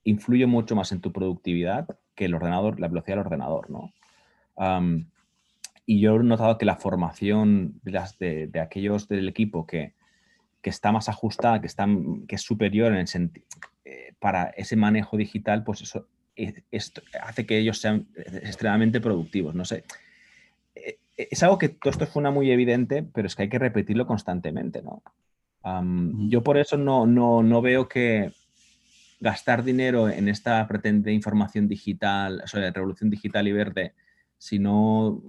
influye mucho más en tu productividad que el ordenador, la velocidad del ordenador. ¿no? Y yo he notado que la formación de, de, aquellos del equipo que, que, está más ajustada, que, están, que es superior en el sentido eh, para ese manejo digital, pues eso esto hace que ellos sean extremadamente productivos. No sé. Eh, es algo que todo esto suena muy evidente, pero es que hay que repetirlo constantemente, ¿no? yo por eso no, no, veo que gastar dinero en esta pretende información digital, o sea, revolución digital y verde, sino,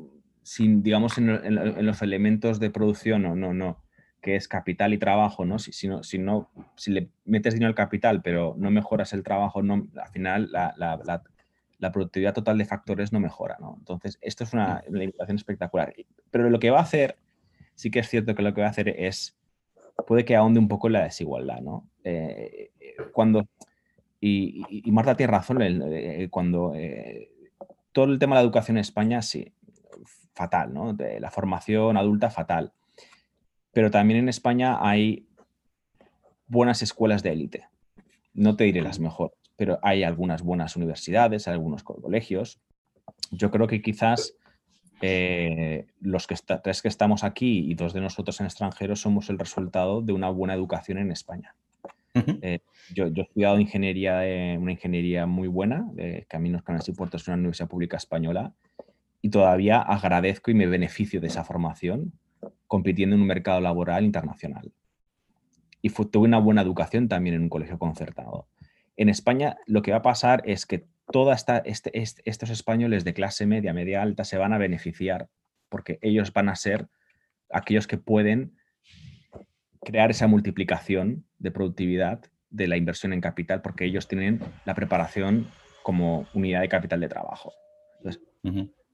sin, digamos, en, en, los elementos de producción, no, no, no que es capital y trabajo, ¿no? Si, si, no, si, no, si le metes dinero al capital, pero no mejoras el trabajo, no, al final la, la, la, productividad total de factores no mejora, ¿no? Entonces, esto es una, limitación espectacular. Pero lo que va a hacer, sí que es cierto que lo que va a hacer es, puede que ahonde un poco la desigualdad, ¿no? Eh, cuando, y, y, Marta tiene razón, eh, cuando eh, todo el tema de la educación en España, sí, fatal, ¿no? De la formación adulta, fatal pero también en España hay buenas escuelas de élite. No te diré las mejores, pero hay algunas buenas universidades, algunos colegios. Yo creo que quizás eh, los que tres que estamos aquí y dos de nosotros en extranjero somos el resultado de una buena educación en España. Eh, yo, he estudiado ingeniería, una ingeniería muy buena, de Caminos, Canales y Puertos, una universidad pública española, y todavía agradezco y me beneficio de esa formación compitiendo en un mercado laboral internacional. Y tuve una buena educación también en un colegio concertado. En España lo que va a pasar es que todos este, estos españoles de clase media, media alta, se van a beneficiar porque ellos van a ser aquellos que pueden crear esa multiplicación de productividad de la inversión en capital porque ellos tienen la preparación como unidad de capital de trabajo. Entonces,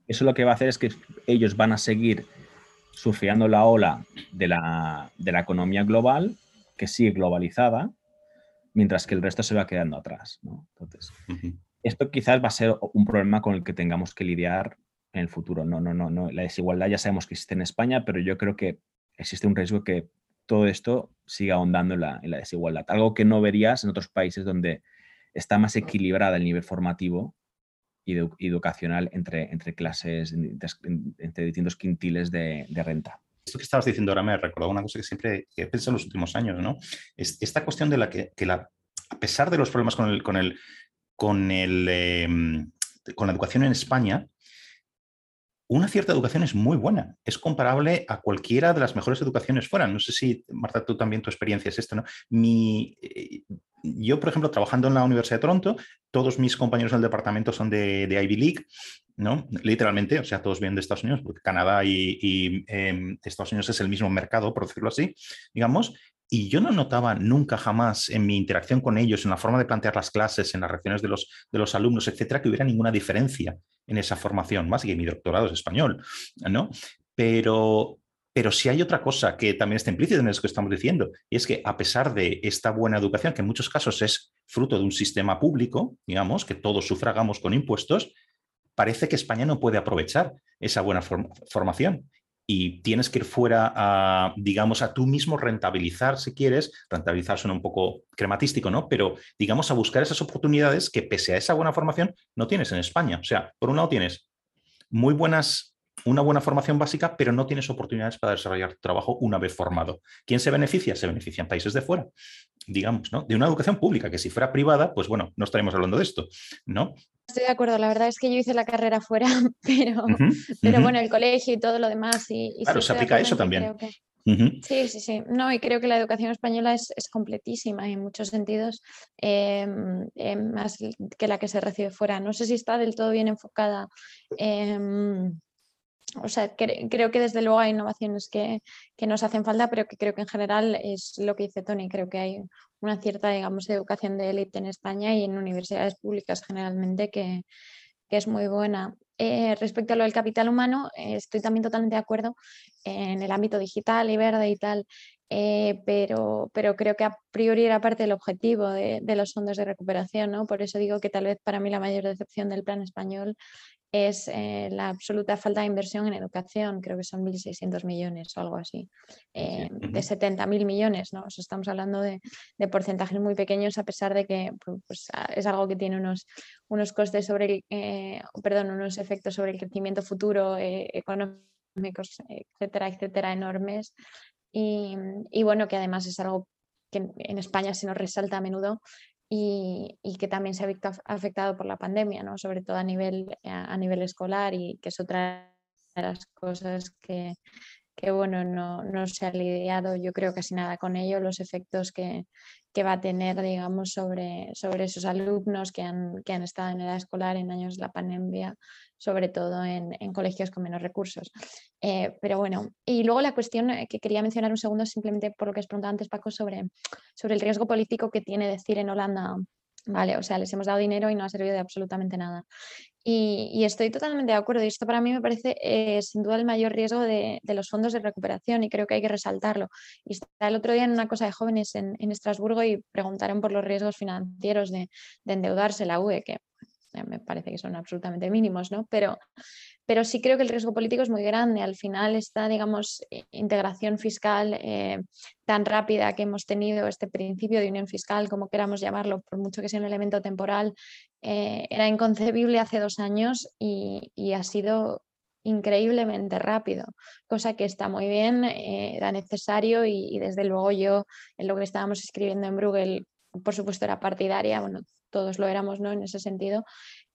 Eso lo que va a hacer es que ellos van a seguir surfeando la ola de la, economía global, que sigue globalizada, mientras que el resto se va quedando atrás. Entonces, esto quizás va a ser un problema con el que tengamos que lidiar en el futuro. No, no, no, no. La desigualdad ya sabemos que existe en España, pero yo creo que existe un riesgo que todo esto siga ahondando en la, en la desigualdad. Algo que no verías en otros países donde está más equilibrada el nivel formativo educacional entre, clases, entre distintos quintiles de, renta. Esto que estabas diciendo ahora me recordado una cosa que siempre he pensado en los últimos años, ¿no? Es esta cuestión de la que, a pesar de los problemas con, el, con, el, em, con la educación en España, una cierta educación es muy buena, es comparable a cualquiera de las mejores educaciones fuera. No sé si, Marta, tú también tu experiencia es esta, ¿no? Mi, eh, yo, por ejemplo, trabajando en la Universidad de Toronto, todos mis compañeros del departamento son de, Ivy League, ¿no? Literalmente, o sea, todos vienen de Estados Unidos, porque Canadá y, em, Estados Unidos es el mismo mercado, por decirlo así, digamos, y yo no notaba nunca jamás en mi interacción con ellos, en la forma de plantear las clases, en las reacciones de los, de los alumnos, etcétera, que hubiera ninguna diferencia en esa formación, más que mi doctorado es español, ¿no? Pero, pero si hay otra cosa que también está implícita en eso que estamos diciendo, y es que a pesar de esta buena educación, que en muchos casos es fruto de un sistema público, digamos, que todos sufragamos con impuestos, parece que España no puede aprovechar esa buena formación y tienes que ir fuera a, digamos, a tú mismo rentabilizar, si quieres, rentabilizar suena un poco crematístico, ¿no? Pero, digamos, a buscar esas oportunidades que pese a esa buena formación no tienes en España. O sea, por un lado tienes muy buenas una buena formación básica, pero no tienes oportunidades para desarrollar tu trabajo una vez formado. ¿Quién se beneficia? Se benefician países de fuera, digamos, ¿no? De una educación pública, que si fuera privada, pues bueno, no estaríamos hablando de esto, ¿no? Estoy de acuerdo, la verdad es que yo hice la carrera fuera, pero, pero bueno, el colegio y todo lo demás. Y, claro, se aplica eso también. Sí, sí, sí. No, y creo que la educación española es, completísima en muchos sentidos, em, em, más que la que se recibe fuera. No sé si está del todo bien enfocada. Em, o sea, creo que desde luego hay innovaciones que, nos hacen falta, pero que creo que en general es lo que dice Tony. Creo que hay una cierta, digamos, educación de élite en España y en universidades públicas generalmente que, es muy buena. Eh, respecto a lo del capital humano, eh, estoy también totalmente de acuerdo en el ámbito digital y verde y tal, eh, pero, pero creo que a priori era parte del objetivo de, de, los fondos de recuperación, ¿no? Por eso digo que tal vez para mí la mayor decepción del plan español es eh, la absoluta falta de inversión en educación, creo que son 1.600 millones o algo así, eh, de 70.000 millones, ¿no? estamos hablando de, porcentajes muy pequeños a pesar de que pues, es algo que tiene unos, unos costes sobre el, eh, perdón, unos efectos sobre el crecimiento futuro económicos, etcétera, etcétera, enormes. Y, y, bueno, que además es algo que en España se nos resalta a menudo y, que también se ha visto afectado por la pandemia, ¿no? sobre todo a nivel, a nivel escolar y que es otra de las cosas que, que bueno, no, no, se ha lidiado yo creo casi nada con ello, los efectos que, que va a tener, digamos, sobre, sobre esos alumnos que han, que han estado en edad escolar en años de la pandemia, sobre todo en, en colegios con menos recursos. Eh, pero bueno, y luego la cuestión eh, que quería mencionar un segundo, simplemente por lo que has preguntado antes, Paco, sobre, sobre el riesgo político que tiene decir en Holanda Vale, o sea, les hemos dado dinero y no ha servido de absolutamente nada. Y, estoy totalmente de acuerdo. Y esto para mí me parece eh, sin duda el mayor riesgo de, los fondos de recuperación y creo que hay que resaltarlo. Y estaba el otro día en una cosa de jóvenes en, Estrasburgo y preguntaron por los riesgos financieros de, de endeudarse la UE, que me parece que son absolutamente mínimos, ¿no? Pero, pero sí creo que el riesgo político es muy grande. Al final, esta, digamos, integración fiscal eh, tan rápida que hemos tenido, este principio de unión fiscal, como queramos llamarlo, por mucho que sea un elemento temporal, eh, era inconcebible hace dos años y, ha sido increíblemente rápido, cosa que está muy bien, eh, era necesario y, y, desde luego yo en lo que estábamos escribiendo en Bruegel, por supuesto era partidaria, bueno, todos lo éramos ¿no? en ese sentido,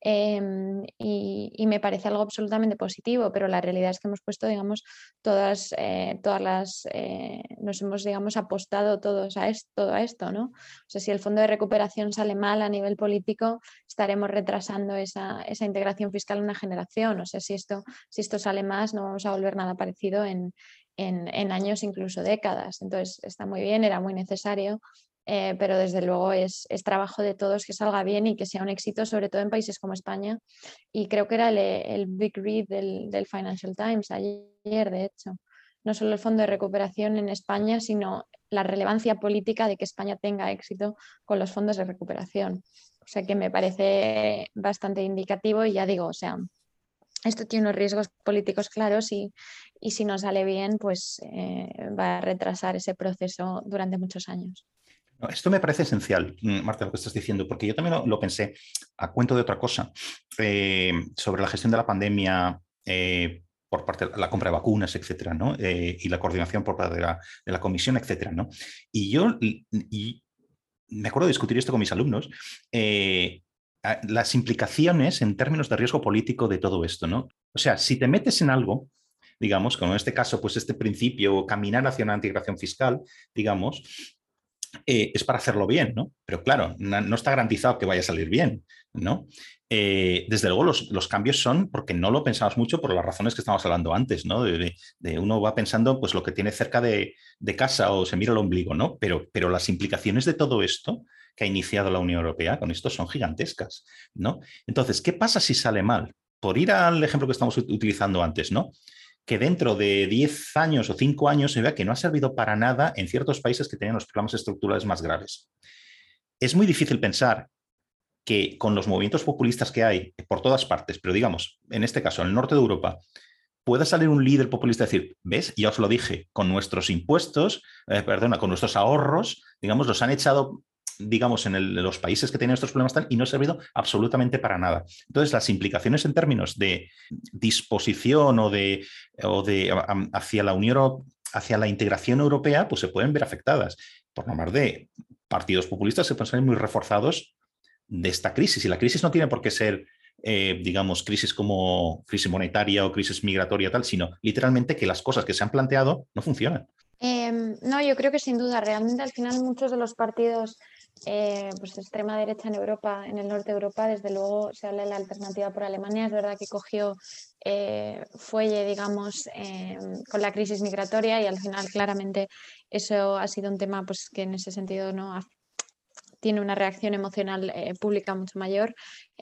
em, y, me parece algo absolutamente positivo, pero la realidad es que hemos puesto, digamos, todas, eh, todas las, eh, nos hemos, digamos, apostado todos a esto, todo a esto, ¿no? O sea, si el fondo de recuperación sale mal a nivel político, estaremos retrasando esa, esa integración fiscal una generación, o sea, si esto, si esto sale más, no vamos a volver nada parecido en, en, en años, incluso décadas. Entonces, está muy bien, era muy necesario eh, pero desde luego es, trabajo de todos que salga bien y que sea un éxito, sobre todo en países como España. Y creo que era el, Big Read del, Financial Times ayer, de hecho. No solo el Fondo de Recuperación en España, sino la relevancia política de que España tenga éxito con los fondos de recuperación. O sea que me parece bastante indicativo y ya digo, o sea, esto tiene unos riesgos políticos claros y, si no sale bien, pues eh, va a retrasar ese proceso durante muchos años. Esto me parece esencial, mm, Marta, lo que estás diciendo, porque yo también lo, pensé a cuento de otra cosa, eh, sobre la gestión de la pandemia eh, por parte de la compra de vacunas, etcétera, ¿no? Eh, y la coordinación por parte de la, comisión, etcétera, ¿no? Y yo y me acuerdo de discutir esto con mis alumnos, las implicaciones en términos de riesgo político de todo esto, ¿no? O sea, si te metes en algo, digamos, como en este caso, pues este principio, caminar hacia una integración fiscal, digamos, eh, es para hacerlo bien, ¿no? Pero claro, no, está garantizado que vaya a salir bien, ¿no? Eh, desde luego los, cambios son porque no lo pensamos mucho por las razones que estábamos hablando antes, ¿no? De, uno va pensando pues lo que tiene cerca de, casa o se mira el ombligo, ¿no? Pero, pero las implicaciones de todo esto que ha iniciado la Unión Europea con esto son gigantescas, ¿no? Entonces, ¿qué pasa si sale mal? Por ir al ejemplo que estamos utilizando antes, ¿no? Que dentro de 10 años o 5 años se vea que no ha servido para nada en ciertos países que tenían los problemas estructurales más graves. Es muy difícil pensar que con los movimientos populistas que hay por todas partes, pero digamos, en este caso, en el norte de Europa, pueda salir un líder populista y decir, ves, ya os lo dije, con nuestros impuestos, eh, perdona, con nuestros ahorros, digamos, los han echado digamos, en, los países que tienen estos problemas y no ha servido absolutamente para nada. Entonces, las implicaciones en términos de disposición o de, o de hacia la Unión hacia la integración europea, pues se pueden ver afectadas. Por no más de partidos populistas se pueden salir muy reforzados de esta crisis. Y la crisis no tiene por qué ser eh, digamos, crisis como crisis monetaria o crisis migratoria tal, sino literalmente que las cosas que se han planteado no funcionan. Em, no, yo creo que sin duda, realmente al final muchos de los partidos eh, pues extrema derecha en Europa, en el norte de Europa, desde luego se habla de la alternativa por Alemania. Es verdad que cogió eh, fuelle, digamos, em, con la crisis migratoria y al final claramente eso ha sido un tema pues, que en ese sentido no tiene una reacción emocional eh, pública mucho mayor,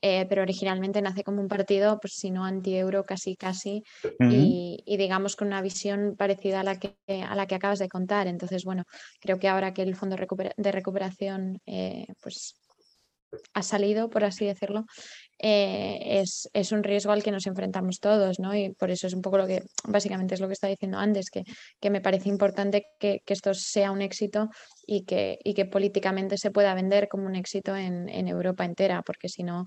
eh, pero originalmente nace como un partido, pues si no anti-euro, casi casi, y, digamos con una visión parecida a la, que, a la que acabas de contar. Entonces, bueno, creo que ahora que el Fondo de Recuperación pues ha salido, por así decirlo, eh, es, un riesgo al que nos enfrentamos todos, ¿no? Y por eso es un poco lo que, básicamente es lo que está diciendo antes, que, que me parece importante que, esto sea un éxito y que, y que políticamente se pueda vender como un éxito en, Europa entera, porque si no,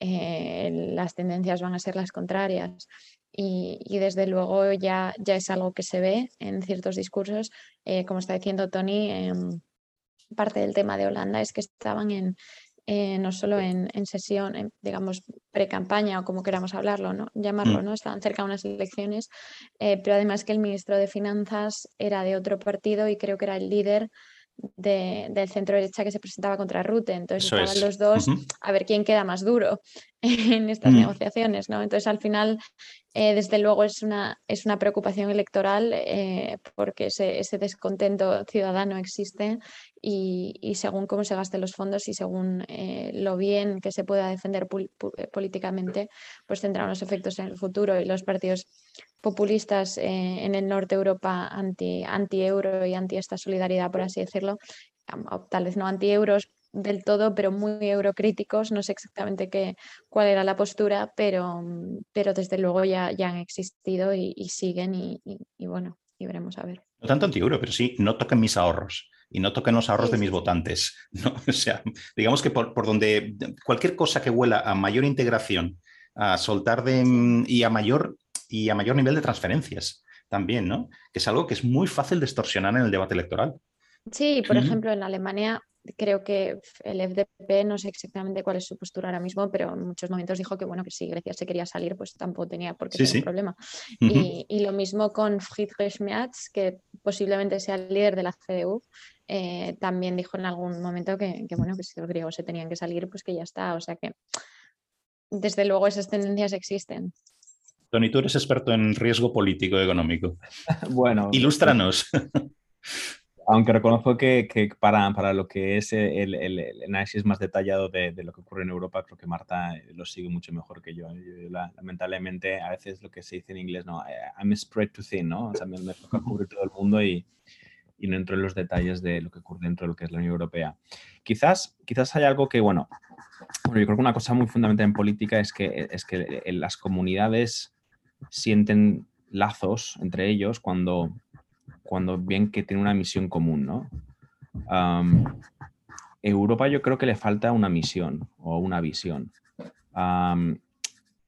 eh, las tendencias van a ser las contrarias. Y, desde luego ya, ya es algo que se ve en ciertos discursos, eh, como está diciendo Tony. Em, parte del tema de Holanda es que estaban en, eh, no solo en, sesión, digamos, pre-campaña o como queramos hablarlo, ¿no? llamarlo, mm. ¿no? estaban cerca de unas elecciones, eh, pero además que el ministro de Finanzas era de otro partido y creo que era el líder del centro derecha que se presentaba contra Rute. Entonces estaban los dos a ver quién queda más duro en estas mm. negociaciones. ¿no? Entonces al final, eh, desde luego, es una, es una preocupación electoral porque ese, ese, descontento ciudadano existe y, según cómo se gasten los fondos y según eh, lo bien que se pueda defender eh, políticamente, pues tendrá unos efectos en el futuro y los partidos populistas eh, en el norte de Europa anti, anti-euro y anti esta solidaridad, por así decirlo, tal vez no anti-euros del todo, pero muy eurocríticos, no sé exactamente qué, cuál era la postura, pero, pero desde luego ya, ya han existido y, siguen y, y, bueno, y veremos a ver. No tanto anti-euro, pero sí, no toquen mis ahorros y no toquen los ahorros de mis votantes. ¿no? O sea, digamos que por, donde cualquier cosa que huela a mayor integración, a soltar de, y, a mayor, y a mayor nivel de transferencias también, ¿no? Que es algo que es muy fácil de extorsionar en el debate electoral. Sí, por ejemplo, en Alemania creo que el FDP, no sé exactamente cuál es su postura ahora mismo, pero en muchos momentos dijo que bueno, que si Grecia se quería salir, pues tampoco tenía por qué ser un problema. y, lo mismo con Friedrich Merz, que posiblemente sea el líder de la CDU, eh, también dijo en algún momento que, bueno, que si los griegos se tenían que salir, pues que ya está. O sea que desde luego esas tendencias existen. Tony, tú eres experto en riesgo político y económico. bueno. Ilústranos. Aunque reconozco que, para, para, lo que es el, el, análisis más detallado de, lo que ocurre en Europa, creo que Marta eh, lo sigue mucho mejor que yo. lamentablemente, a veces lo que se dice en inglés, no, eh, I'm spread too thin, ¿no? O sea, me, me toca cubrir todo el mundo y, y, no entro en los detalles de lo que ocurre dentro de lo que es la Unión Europea. Quizás, quizás hay algo que, bueno, bueno, yo creo que una cosa muy fundamental en política es que, es que las comunidades sienten lazos entre ellos cuando cuando ven que tiene una misión común, ¿no? Europa yo creo que le falta una misión o una visión.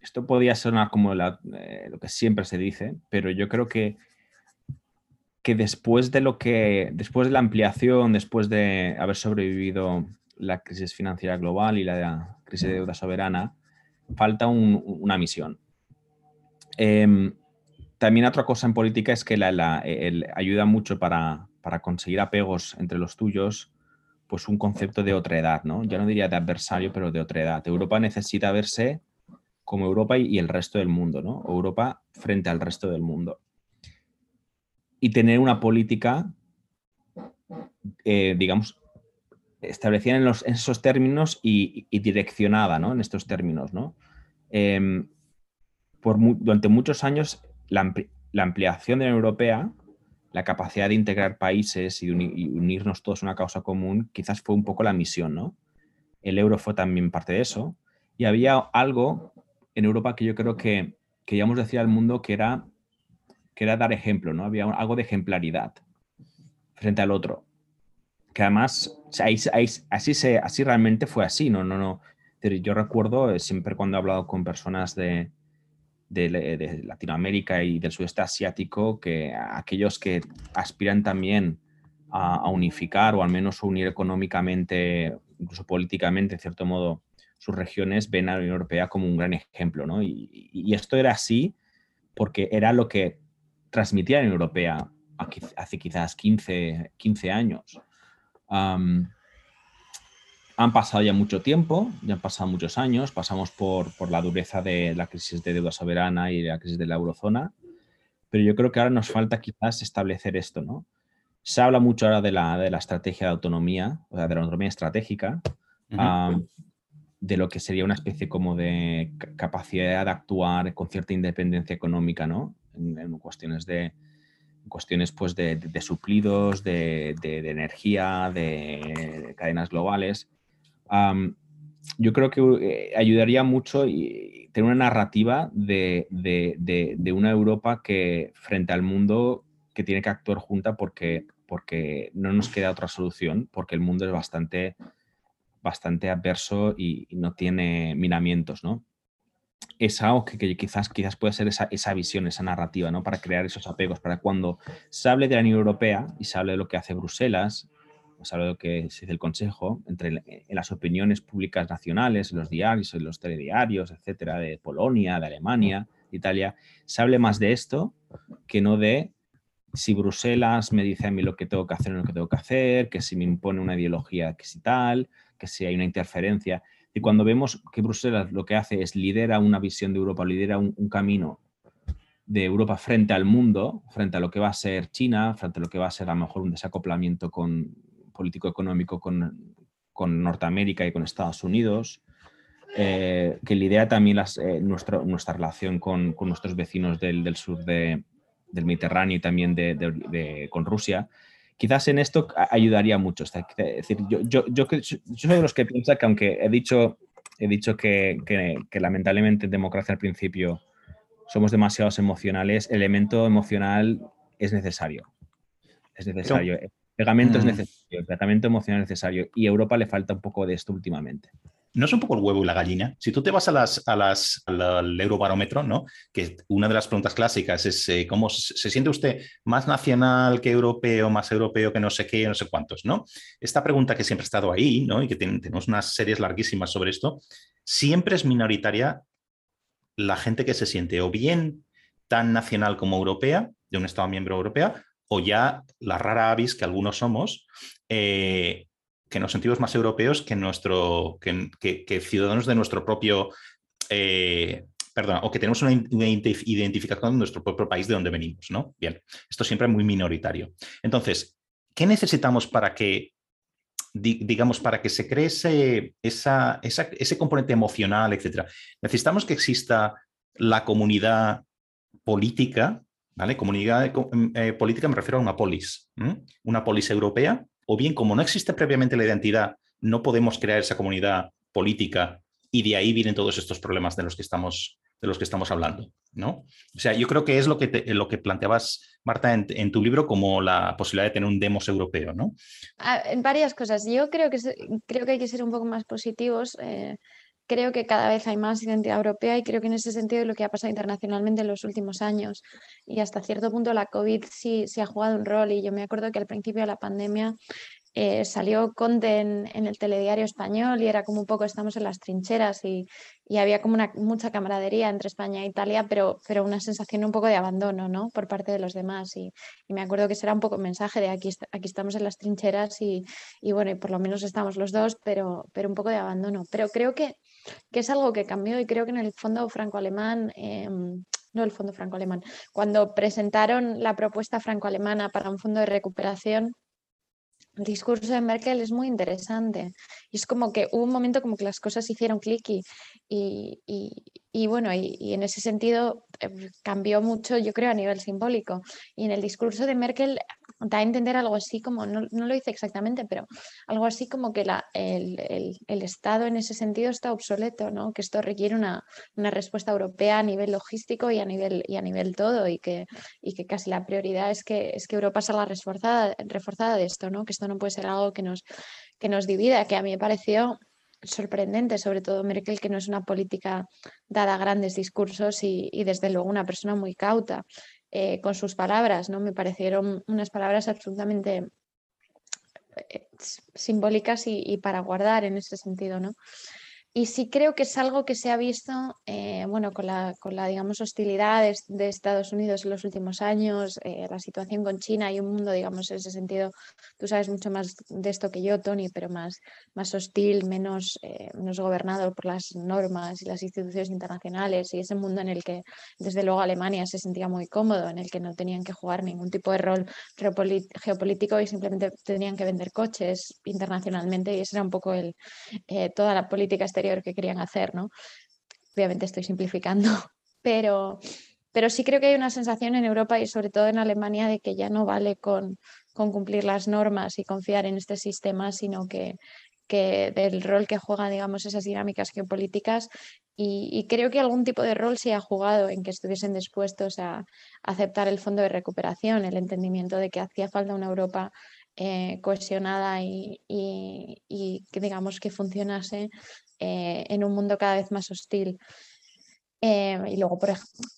esto podría sonar como eh, lo que siempre se dice, pero yo creo que, que después de lo que, después de la ampliación, después de haber sobrevivido la crisis financiera global y la crisis de deuda soberana, falta una misión. Em, también otra cosa en política es que la, ayuda mucho para, conseguir apegos entre los tuyos, pues un concepto de otra edad, ¿no? Yo no diría de adversario, pero de otra edad. Europa necesita verse como Europa y, el resto del mundo, ¿no? Europa frente al resto del mundo. Y tener una política, eh, digamos, establecida en, esos términos y, direccionada, ¿no? En estos términos, ¿no? Em, por durante muchos años la, ampliación de la Unión Europea, la capacidad de integrar países y, unirnos todos a una causa común, quizás fue un poco la misión, ¿no? El euro fue también parte de eso. Y había algo en Europa que yo creo que queríamos decir al mundo que era, que era dar ejemplo, ¿no? Había algo de ejemplaridad frente al otro. Que además, así, se, así realmente fue así, ¿no? no, no. Yo recuerdo eh, siempre cuando he hablado con personas de, de, Latinoamérica y del sudeste asiático, que aquellos que aspiran también a, unificar o al menos unir económicamente, incluso políticamente, en cierto modo, sus regiones, ven a la Unión Europea como un gran ejemplo. ¿no? Y, esto era así porque era lo que transmitía la Unión Europea hace quizás 15, 15 años han pasado ya mucho tiempo, ya han pasado muchos años, pasamos por, la dureza de la crisis de deuda soberana y la crisis de la eurozona, pero yo creo que ahora nos falta quizás establecer esto, ¿no? Se habla mucho ahora de la, de la estrategia de autonomía, o sea, de la autonomía estratégica, de lo que sería una especie como de capacidad de actuar con cierta independencia económica, ¿no? En, cuestiones de cuestiones pues de, suplidos, de, energía, de cadenas globales. Yo creo que eh, ayudaría mucho y tener una narrativa de, una Europa que frente al mundo que tiene que actuar junta porque porque no nos queda otra solución, porque el mundo es bastante, bastante adverso y, no tiene miramientos, ¿no? Es algo que, quizás, quizás puede ser esa, esa, visión, esa narrativa, ¿no? Para crear esos apegos, para cuando se hable de la Unión Europea y se hable de lo que hace Bruselas, de lo que se dice el Consejo, entre en las opiniones públicas nacionales, los diarios, los telediarios, etcétera, de Polonia, de Alemania, de Italia, se hable más de esto que no de si Bruselas me dice a mí lo que tengo que hacer o lo que tengo que hacer, que si me impone una ideología que si tal, que si hay una interferencia. Y cuando vemos que Bruselas lo que hace es lidera una visión de Europa, lidera un, camino de Europa frente al mundo, frente a lo que va a ser China, frente a lo que va a ser a lo mejor un desacoplamiento con, político-económico con, con, Norteamérica y con Estados Unidos, eh, que lidera también las, eh, nuestra relación con, con nuestros vecinos del, del sur de, del Mediterráneo y también de, con Rusia, quizás en esto ayudaría mucho. Es decir, yo, yo, yo, soy de los que piensa que aunque he dicho, he dicho que, que, lamentablemente en democracia al principio somos demasiados emocionales, el elemento emocional es necesario. Es necesario. el pegamento es mm. necesario, el pegamento emocional es necesario y a Europa le falta un poco de esto últimamente. ¿No es un poco el huevo y la gallina? Si tú te vas a las, a las, al eurobarómetro, ¿no? que una de las preguntas clásicas es eh, cómo se siente usted más nacional que europeo, más europeo que no sé qué, no sé cuántos, ¿no? Esta pregunta que siempre ha estado ahí, ¿no? y que tenemos unas series larguísimas sobre esto, siempre es minoritaria la gente que se siente o bien tan nacional como europea, de un Estado miembro europea, o ya la rara avis que algunos somos, eh, que nos sentimos más europeos que, nuestro, que, ciudadanos de nuestro propio, eh, perdón, o que tenemos una, identificación con nuestro propio país de donde venimos, ¿no? Bien, esto siempre es muy minoritario. Entonces, ¿qué necesitamos para que, digamos, para que se cree ese, ese componente emocional, etcétera? Necesitamos que exista la comunidad política, Comunidad eh, política me refiero a una polis, una polis europea o bien como no existe previamente la identidad, no podemos crear esa comunidad política y de ahí vienen todos estos problemas de los que estamos, de los que estamos hablando. ¿no? O sea, yo creo que es lo que, lo que planteabas, Marta, en, tu libro como la posibilidad de tener un demos europeo. ¿no? Ah, en varias cosas. Yo creo que, creo que hay que ser un poco más positivos. Eh, creo que cada vez hay más identidad europea y creo que en ese sentido lo que ha pasado internacionalmente en los últimos años. Y hasta cierto punto la COVID sí, sí ha jugado un rol y yo me acuerdo que al principio de la pandemia eh, salió Conte en, el telediario español y era como un poco estamos en las trincheras y, había como una, mucha camaradería entre España e Italia, pero, pero una sensación un poco de abandono ¿no? por parte de los demás. Y, me acuerdo que ese era un poco el mensaje de aquí, aquí estamos en las trincheras y, bueno, y por lo menos estamos los dos, pero, pero un poco de abandono. Pero creo que, que es algo que cambió y creo que en el fondo franco-alemán... Em, no el fondo franco-alemán, cuando presentaron la propuesta franco-alemana para un fondo de recuperación, el discurso de Merkel es muy interesante. Y es como que hubo un momento como que las cosas hicieron clic y, y, bueno, y, en ese sentido eh, cambió mucho, yo creo, a nivel simbólico. Y en el discurso de Merkel da a entender algo así como, no, lo hice exactamente, pero algo así como que la, el, Estado en ese sentido está obsoleto, ¿no? que esto requiere una, respuesta europea a nivel logístico y a nivel, y a nivel todo, y que, y que casi la prioridad es que, es que Europa salga reforzada, reforzada de esto, ¿no? que esto no puede ser algo que nos, que nos divida, que a mí me pareció sorprendente, sobre todo Merkel, que no es una política dada a grandes discursos y, desde luego una persona muy cauta eh, con sus palabras, ¿no? Me parecieron unas palabras absolutamente eh, simbólicas y, para guardar en ese sentido, ¿no? Y sí creo que es algo que se ha visto, eh, bueno, con la, con la, digamos, hostilidad de, Estados Unidos en los últimos años, eh, la situación con China y un mundo, digamos, en ese sentido, tú sabes mucho más de esto que yo, Tony, pero más, más hostil, menos, eh, menos gobernado por las normas y las instituciones internacionales y ese mundo en el que, desde luego, Alemania se sentía muy cómodo, en el que no tenían que jugar ningún tipo de rol geopolítico y simplemente tenían que vender coches internacionalmente y ese era un poco el, toda la política exterior que querían hacer, ¿no? Obviamente estoy simplificando, pero, pero sí creo que hay una sensación en Europa y sobre todo en Alemania de que ya no vale con, con cumplir las normas y confiar en este sistema, sino que, que del rol que juegan, digamos, esas dinámicas geopolíticas y, creo que algún tipo de rol se ha jugado en que estuviesen dispuestos a, aceptar el fondo de recuperación, el entendimiento de que hacía falta una Europa eh, cohesionada y, y, que digamos que funcionase eh, en un mundo cada vez más hostil. Eh, y luego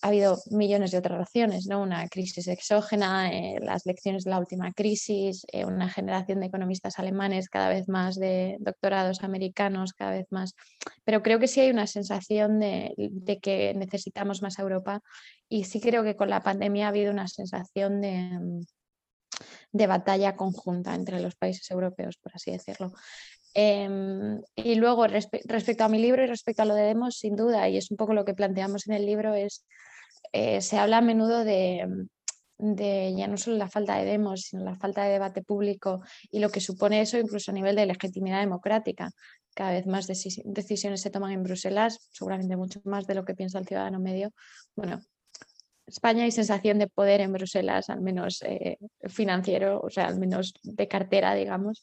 ha habido millones de otras razones, ¿no? una crisis exógena, eh, las lecciones de la última crisis, una generación de economistas alemanes, cada vez más de doctorados americanos, cada vez más. Pero creo que sí hay una sensación de, de, que necesitamos más Europa y sí creo que con la pandemia ha habido una sensación de, de batalla conjunta entre los países europeos, por así decirlo. Em, y luego, respecto a mi libro y respecto a lo de Demos, sin duda, y es un poco lo que planteamos en el libro, es, eh, se habla a menudo de, de, ya no solo la falta de demos, sino la falta de debate público y lo que supone eso incluso a nivel de legitimidad democrática. Cada vez más decisiones se toman en Bruselas, seguramente mucho más de lo que piensa el ciudadano medio. Bueno, España hay sensación de poder en Bruselas, al menos eh, financiero, o sea, al menos de cartera, digamos,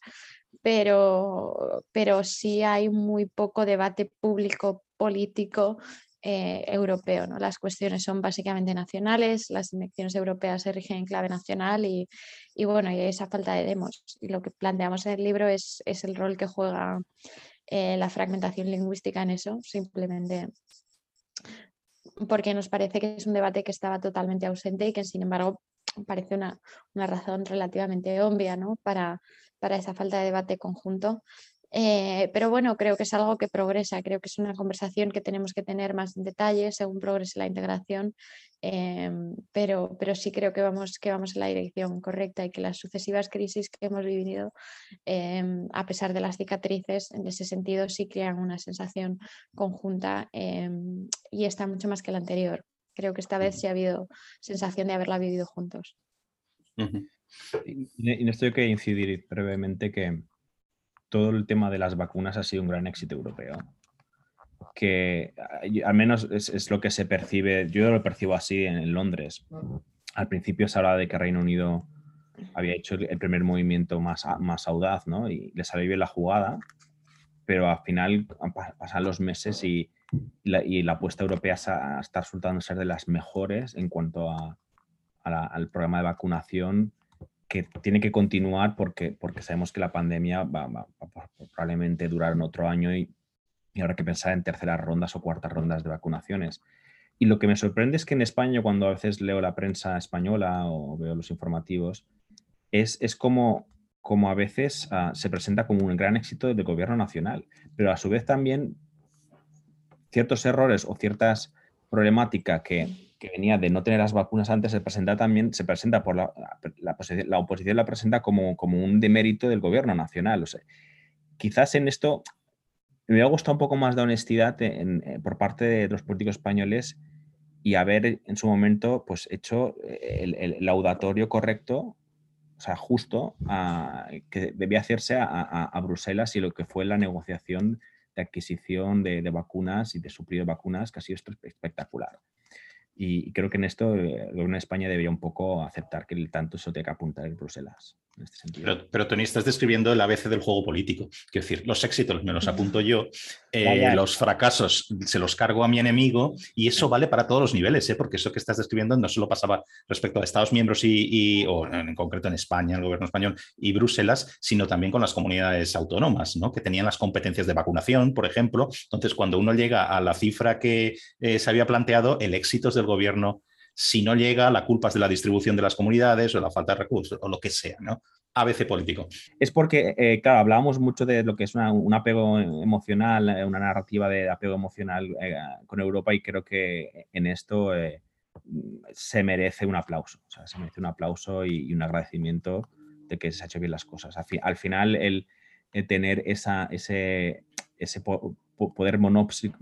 pero, pero sí hay muy poco debate público político eh, europeo. ¿no? Las cuestiones son básicamente nacionales, las elecciones europeas se rigen en clave nacional y, y bueno, y esa falta de demos. Y lo que planteamos en el libro es, es el rol que juega eh, la fragmentación lingüística en eso, simplemente porque nos parece que es un debate que estaba totalmente ausente y que sin embargo parece una, una razón relativamente obvia ¿no? para, para esa falta de debate conjunto. Eh, pero bueno, creo que es algo que progresa, creo que es una conversación que tenemos que tener más en detalle según progrese la integración, em, pero, pero sí creo que vamos, que vamos en la dirección correcta y que las sucesivas crisis que hemos vivido, em, a pesar de las cicatrices, en ese sentido sí crean una sensación conjunta y está mucho más que la anterior. Creo que esta vez sí ha habido sensación de haberla vivido juntos. En esto hay que incidir brevemente que todo el tema de las vacunas ha sido un gran éxito europeo. Que al menos es, lo que se percibe, yo lo percibo así en, Londres. Al principio se hablaba de que Reino Unido había hecho el primer movimiento más, más audaz, ¿no? Y le salió bien la jugada, pero al final pasan los meses y, la, apuesta europea está resultando ser de las mejores en cuanto a, al programa de vacunación que tiene que continuar porque, porque sabemos que la pandemia va, va, probablemente durar otro año y, y, habrá que pensar en terceras rondas o cuartas rondas de vacunaciones. Y lo que me sorprende es que en España, cuando a veces leo la prensa española o veo los informativos, es, es como, como a veces ah, se presenta como un gran éxito del gobierno nacional, pero a su vez también ciertos errores o ciertas problemáticas que, que venía de no tener las vacunas antes, se presenta también, se presenta por la, la, la oposición la presenta como, como, un demérito del gobierno nacional. O sea, quizás en esto me hubiera gustado un poco más de honestidad eh, por parte de los políticos españoles y haber en su momento pues hecho el, laudatorio correcto, o sea, justo, que debía hacerse a, a, Bruselas y lo que fue la negociación de adquisición de, de vacunas y de suplir de vacunas, que ha sido espectacular. Y creo que en esto eh, el gobierno de España debería un poco aceptar que el tanto eso tenga que apuntar en Bruselas. Este pero, Tony, estás describiendo el ABC del juego político. Es decir, los éxitos me los apunto yo, eh, los fracasos se los cargo a mi enemigo y eso vale para todos los niveles, ¿eh? porque eso que estás describiendo no solo pasaba respecto a Estados miembros y, o en concreto en España, el gobierno español y Bruselas, sino también con las comunidades autónomas, ¿no? que tenían las competencias de vacunación, por ejemplo. Entonces, cuando uno llega a la cifra que eh, se había planteado, el éxito es del gobierno si no llega, la culpa es de la distribución de las comunidades o la falta de recursos o lo que sea, ¿no? ABC político. Es porque, eh, claro, hablábamos mucho de lo que es un apego emocional, eh, una narrativa de apego emocional eh, con Europa y creo que en esto se merece un aplauso, o sea, se merece un aplauso y, un agradecimiento de que se ha hecho bien las cosas. Al, final, el, tener esa, ese, ese poder monopsic,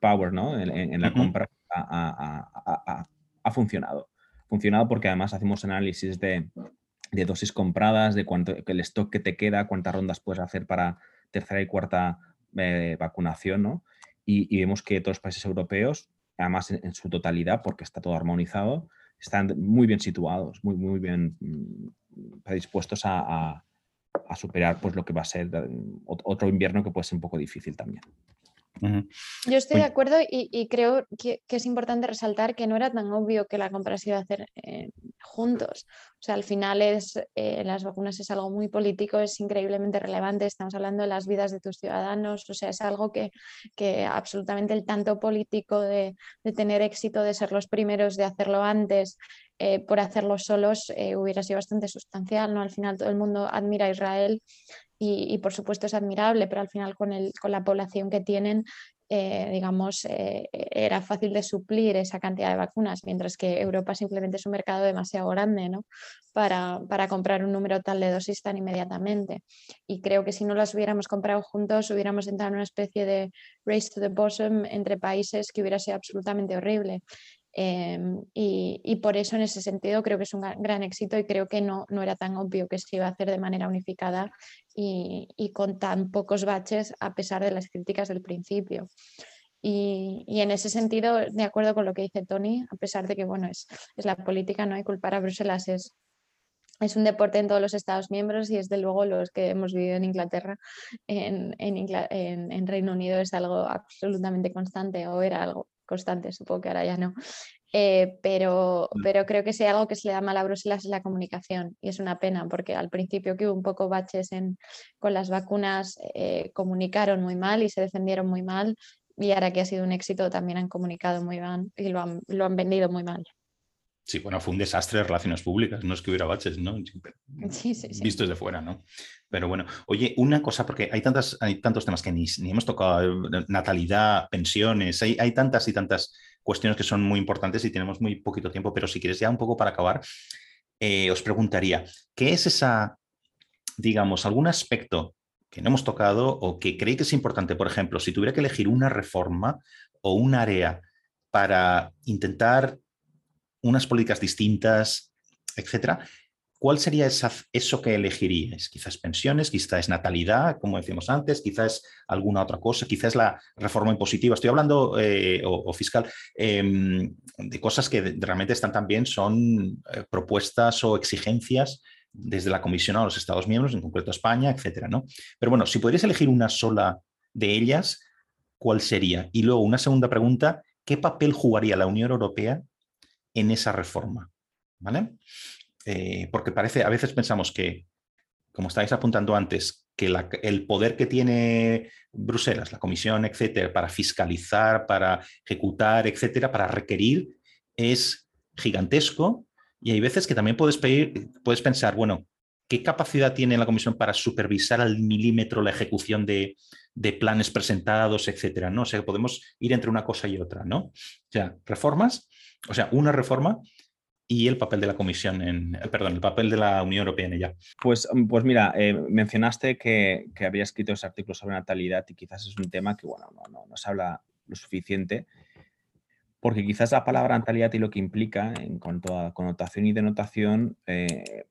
power ¿no? en, la compra ha, funcionado. Ha funcionado porque además hacemos análisis de dosis compradas, de cuánto el stock que te queda, cuántas rondas puedes hacer para tercera y cuarta eh, vacunación, ¿no? Y, vemos que todos los países europeos, además en, su totalidad, porque está todo armonizado, están muy bien situados, muy, muy bien mm, predispuestos a, a, superar pues, lo que va a ser eh, otro invierno que puede ser un poco difícil también. Yo estoy de acuerdo y, creo que, es importante resaltar que no era tan obvio que la compra se iba a hacer eh, juntos. O sea, al final es, eh, las vacunas es algo muy político, es increíblemente relevante, estamos hablando de las vidas de tus ciudadanos, o sea, es algo que, que absolutamente el tanto político de, de, tener éxito, de ser los primeros, de hacerlo antes, eh, por hacerlo solos, hubiera sido bastante sustancial. ¿no? Al final todo el mundo admira a Israel y, por supuesto es admirable, pero al final con, el, con la población que tienen, eh, digamos, eh, era fácil de suplir esa cantidad de vacunas, mientras que Europa simplemente es un mercado demasiado grande ¿no? para, para, comprar un número tal de dosis tan inmediatamente. Y creo que si no las hubiéramos comprado juntos, hubiéramos entrado en una especie de race to the bottom entre países que hubiera sido absolutamente horrible. Em, y, por eso en ese sentido creo que es un gran éxito y creo que no, no era tan obvio que se iba a hacer de manera unificada y, con tan pocos baches a pesar de las críticas del principio. Y, en ese sentido, de acuerdo con lo que dice Tony, a pesar de que bueno, es, es la política, no hay culpar a Bruselas, es, es un deporte en todos los Estados miembros y desde luego los que hemos vivido en Inglaterra, en, en, en Reino Unido es algo absolutamente constante o era algo constante, supongo que ahora ya no. Eh, pero, mm. pero creo que si algo que se le da mal a Bruselas es la comunicación y es una pena porque al principio que hubo un poco baches en, con las vacunas eh, comunicaron muy mal y se defendieron muy mal y ahora que ha sido un éxito también han comunicado muy mal y lo han, lo han vendido muy mal. Sí, bueno, fue un desastre de relaciones públicas, no es que hubiera baches, ¿no? Sí, sí, sí. Visto desde fuera, ¿no? Pero bueno, oye, una cosa, porque hay, tantas, hay tantos temas que ni, ni hemos tocado, eh, natalidad, pensiones, hay, hay, tantas y tantas cuestiones que son muy importantes y tenemos muy poquito tiempo, pero si quieres ya un poco para acabar, eh, os preguntaría, ¿qué es esa, digamos, algún aspecto que no hemos tocado o que creéis que es importante? Por ejemplo, si tuviera que elegir una reforma o un área para intentar unas políticas distintas, etcétera, ¿cuál sería eso que elegiríais? Quizás pensiones, quizás natalidad, como decíamos antes, quizás alguna otra cosa, quizás la reforma impositiva. Estoy hablando, eh, o, fiscal, em, de cosas que realmente están también, son eh, propuestas o exigencias desde la Comisión a los Estados miembros, en concreto España, etcétera, ¿no? Pero bueno, si podrías elegir una sola de ellas, ¿cuál sería? Y luego una segunda pregunta, ¿qué papel jugaría la Unión Europea en esa reforma. ¿Vale? Eh, porque parece, a veces pensamos que, como estáis apuntando antes, que el poder que tiene Bruselas, la Comisión, etcétera, para fiscalizar, para ejecutar, etcétera, para requerir, es gigantesco. Y hay veces que también puedes, pensar, bueno, ¿qué capacidad tiene la Comisión para supervisar al milímetro la ejecución de, de planes presentados, etcétera? ¿no? O sea, podemos ir entre una cosa y otra, ¿no? O sea, reformas o sea, una reforma y el papel de la Comisión en, eh, perdón, el papel de la Unión Europea en ella. Pues, mm, pues mira, eh, mencionaste que, que, había escrito ese artículo sobre natalidad y quizás es un tema que, bueno, no, no, no se habla lo suficiente, porque quizás la palabra natalidad y lo que implica en cuanto a connotación y denotación, eh,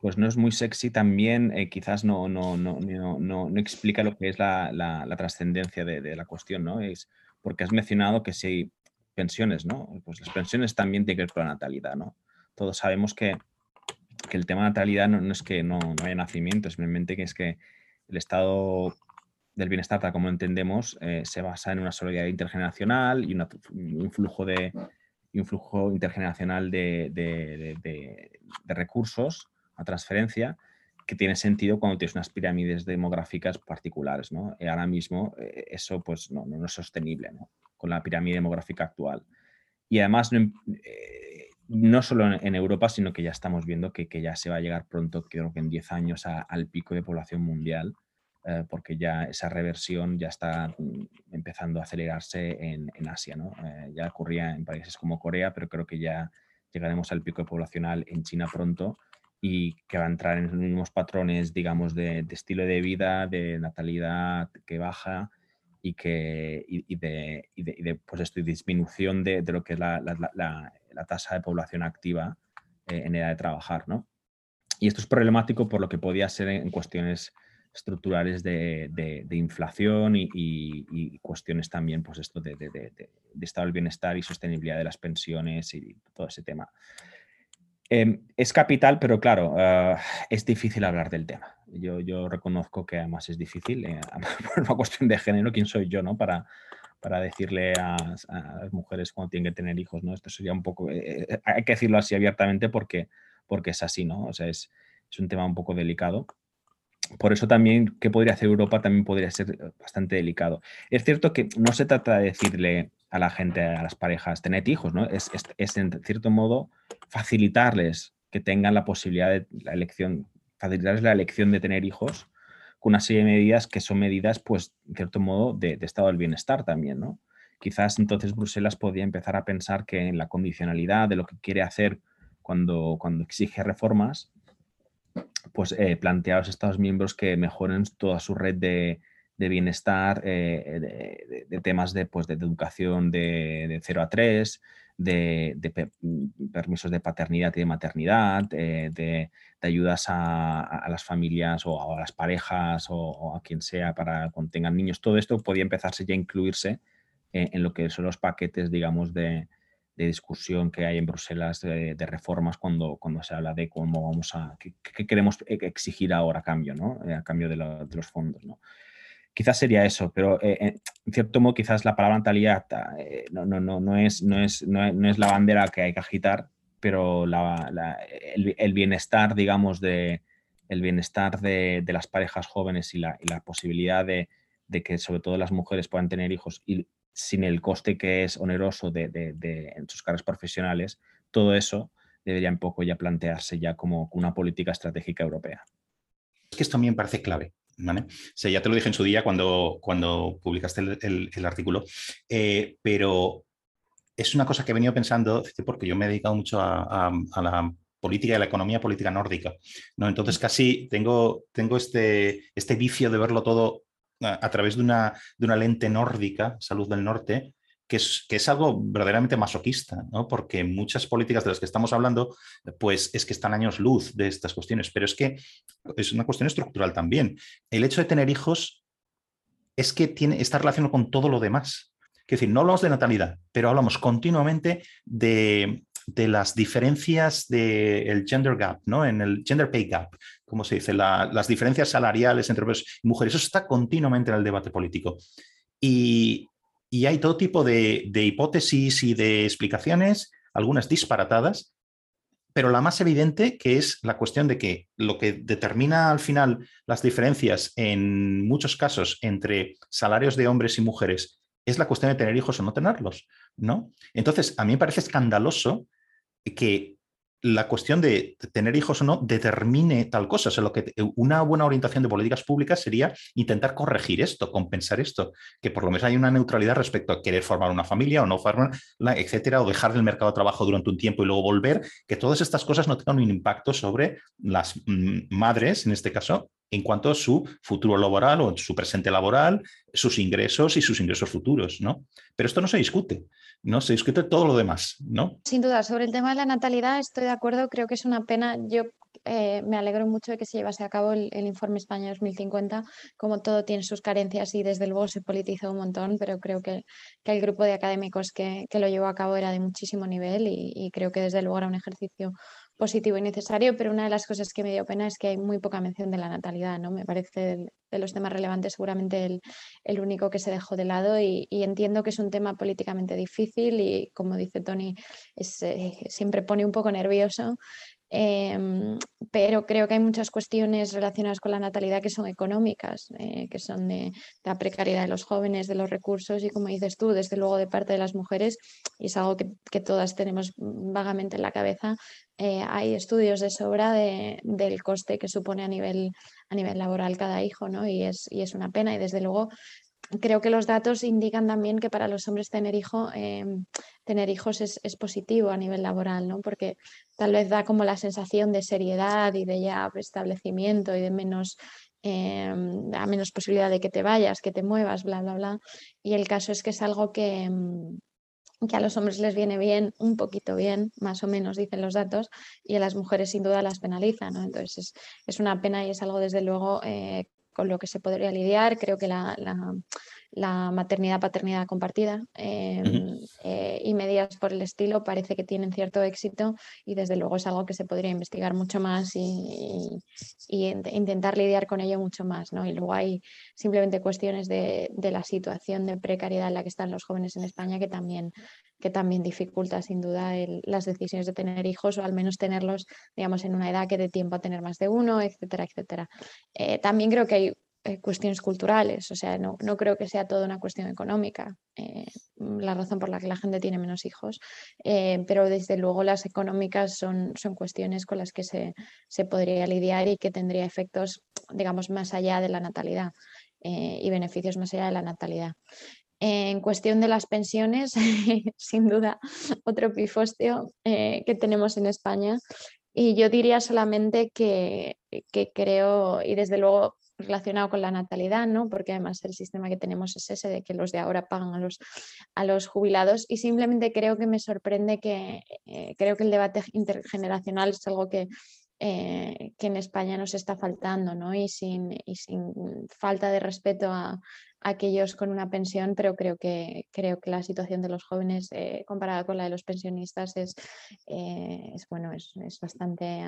pues no es muy sexy, también quizás no, no, no, no, explica lo que es la, la, la trascendencia de, de, la cuestión, ¿no? Es porque has mencionado que si pensiones, ¿no? Pues las pensiones también tienen que ver con la natalidad, ¿no? Todos sabemos que, el tema de natalidad no, es que no, haya nacimiento, simplemente que es que el estado del bienestar, tal como entendemos, eh, se basa en una solidaridad intergeneracional y un flujo de un flujo intergeneracional de, recursos, a transferencia, que tiene sentido cuando tienes unas pirámides demográficas particulares. ¿no? Y ahora mismo eh, eso pues, no, no, es sostenible. ¿no? Con la pirámide demográfica actual. Y además, eh, no solo en, Europa, sino que ya estamos viendo que, ya se va a llegar pronto, creo que en 10 años, al pico de población mundial, eh, porque ya esa reversión ya está mm, empezando a acelerarse en, Asia. ¿no? Eh, ya ocurría en países como Corea, pero creo que ya llegaremos al pico poblacional en China pronto y que va a entrar en los mismos patrones, digamos, de, estilo de vida, de natalidad que baja y, que, y, de, y de, pues esto, disminución de, lo que es la, la, tasa de población activa eh, en edad de trabajar. ¿no? Y esto es problemático por lo que podía ser en cuestiones estructurales de, de inflación y, y, cuestiones también, pues esto de, estado del bienestar y sostenibilidad de las pensiones y todo ese tema. Em, es capital, pero claro, ah, es difícil hablar del tema. Yo, reconozco que además es difícil, eh, por una cuestión de género, ¿quién soy yo no? para, para decirle a, las mujeres cuando tienen que tener hijos? ¿no? Esto sería un poco, eh, eh, hay que decirlo así abiertamente porque, porque es así, ¿no? O sea, es, es un tema un poco delicado por eso también, ¿qué podría hacer Europa? También podría ser bastante delicado. Es cierto que no se trata de decirle a la gente, a las parejas, tened hijos, ¿no? Es, es, en cierto modo facilitarles que tengan la posibilidad de la elección, facilitarles la elección de tener hijos con una serie de medidas que son medidas, pues, en cierto modo, de, estado del bienestar también, ¿no? Quizás entonces Bruselas podría empezar a pensar que en la condicionalidad de lo que quiere hacer cuando, cuando exige reformas, pues eh, a los Estados miembros que mejoren toda su red de, de bienestar, eh, de, temas de, pues, de educación de, 0 a 3, de, mm, permisos de paternidad y de maternidad, eh, de, ayudas a, las familias o a las parejas o, a quien sea para cuando tengan niños. Todo esto podía empezarse ya a incluirse en lo que son los paquetes, digamos, de, discusión que hay en Bruselas de, reformas cuando, cuando se habla de cómo vamos a, qué, queremos exigir ahora a cambio, ¿no? Eh, a cambio de, los fondos, ¿no? Quizás sería eso, pero eh, en cierto modo quizás la palabra natalidad eh, no, no, no, no, es, no, es, no, es la bandera que hay que agitar, pero el, bienestar, digamos, de, el bienestar de, las parejas jóvenes y la, posibilidad de, que sobre todo las mujeres puedan tener hijos y sin el coste que es oneroso de, en sus carreras profesionales, todo eso debería un poco ya plantearse ya como una política estratégica europea. Es que esto también parece clave. ¿Vale? ya te lo dije en su día cuando, cuando publicaste el, artículo, eh, pero es una cosa que he venido pensando, porque yo me he dedicado mucho a, la política y la economía política nórdica, ¿no? Entonces casi tengo, tengo este, este vicio de verlo todo a, través de una, de una lente nórdica, salud del norte, que es, algo verdaderamente masoquista, ¿no? porque muchas políticas de las que estamos hablando, pues es que están años luz de estas cuestiones, pero es que es una cuestión estructural también. El hecho de tener hijos es que tiene, está relacionado con todo lo demás. Es decir, no hablamos de natalidad, pero hablamos continuamente de, las diferencias del gender gap, ¿no? En el gender pay gap, como se dice, las diferencias salariales entre hombres y mujeres. Eso está continuamente en el debate político. Y, y hay todo tipo de, hipótesis y de explicaciones, algunas disparatadas, pero la más evidente que es la cuestión de que lo que determina al final las diferencias en muchos casos entre salarios de hombres y mujeres es la cuestión de tener hijos o no tenerlos, ¿no? Entonces, a mí me parece escandaloso que la cuestión de tener hijos o no determine tal cosa. O lo que, una buena orientación de políticas públicas sería intentar corregir esto, compensar esto, que por lo menos hay una neutralidad respecto a querer formar una familia o no formar, etcétera, o dejar el mercado de trabajo durante un tiempo y luego volver, que todas estas cosas no tengan un impacto sobre las mm, madres, en este caso, en cuanto a su futuro laboral o su presente laboral, sus ingresos y sus ingresos futuros, ¿no? Pero esto no se discute. ¿No? Se discute todo lo demás, ¿no? Sin duda, sobre el tema de la natalidad estoy de acuerdo, creo que es una pena. Yo eh, me alegro mucho de que se llevase a cabo el, informe España 2050, como todo tiene sus carencias y desde luego se politizó un montón, pero creo que, el grupo de académicos que, lo llevó a cabo era de muchísimo nivel y creo que desde luego era un ejercicio positivo y necesario, pero una de las cosas que me dio pena es que hay muy poca mención de la natalidad, ¿no? Me parece de, los temas relevantes seguramente el, el, único que se dejó de lado y, entiendo que es un tema políticamente difícil y como dice Tony, es, eh, siempre pone un poco nervioso, Em, pero creo que hay muchas cuestiones relacionadas con la natalidad que son económicas, eh, que son de, la precariedad de los jóvenes, de los recursos y como dices tú, desde luego de parte de las mujeres, y es algo que, todas tenemos vagamente en la cabeza, eh, hay estudios de sobra del coste que supone a nivel, a nivel laboral cada hijo, ¿no? Y es, y es una pena y desde luego creo que los datos indican también que para los hombres tener, hijo, em, tener hijos es, positivo a nivel laboral, ¿no? porque tal vez da como la sensación de seriedad y de ya establecimiento y de menos, em, menos posibilidad de que te vayas, que te muevas, bla, bla, bla. Y el caso es que es algo que, em, que a los hombres les viene bien, un poquito bien, más o menos dicen los datos, y a las mujeres sin duda las penaliza. ¿no? Entonces es, una pena y es algo desde luego eh, con lo que se podría lidiar. Creo que la, la maternidad-paternidad compartida em, eh, y medidas por el estilo parece que tienen cierto éxito y desde luego es algo que se podría investigar mucho más y, intentar lidiar con ello mucho más. ¿no? Y luego hay simplemente cuestiones de, la situación de precariedad en la que están los jóvenes en España que también, que también dificulta sin duda las decisiones de tener hijos o al menos tenerlos digamos en una edad que dé tiempo a tener más de uno, etcétera, etcétera. Eh, también creo que hay eh, cuestiones culturales, o sea, no, no, creo que sea toda una cuestión económica, eh, la razón por la que la gente tiene menos hijos, eh, pero desde luego las económicas son, son cuestiones con las que se, se, podría lidiar y que tendría efectos, digamos, más allá de la natalidad y beneficios más allá de la natalidad. En cuestión de las pensiones, sin duda, otro pifostio que tenemos en España. Y yo diría solamente que, que creo, y desde luego relacionado con la natalidad, ¿no? porque además el sistema que tenemos es ese de que los de ahora pagan a los, a los jubilados y simplemente creo que me sorprende que eh, creo que el debate intergeneracional es algo que, eh, que en España nos está faltando ¿no? y, sin, falta de respeto a, aquellos con una pensión, pero creo que, creo que la situación de los jóvenes eh, comparada con la de los pensionistas es, es bueno, es bastante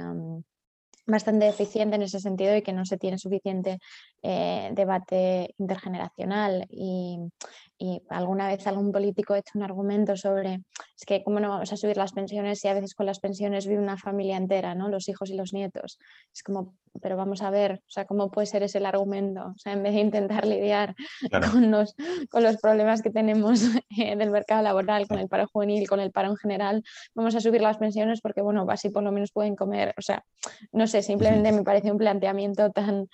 bastante eficiente en ese sentido y que no se tiene suficiente eh, debate intergeneracional y, y, alguna vez algún político ha hecho un argumento sobre es que cómo no vamos a subir las pensiones si a veces con las pensiones vive una familia entera, ¿no? los hijos y los nietos. Es como, pero vamos a ver, o sea, cómo puede ser ese el argumento, o sea, en vez de intentar lidiar con, los, con los problemas que tenemos eh, del mercado laboral, con el paro juvenil, con el paro en general, vamos a subir las pensiones porque, bueno, así por lo menos pueden comer, o sea, no sé, simplemente me parece un planteamiento tan,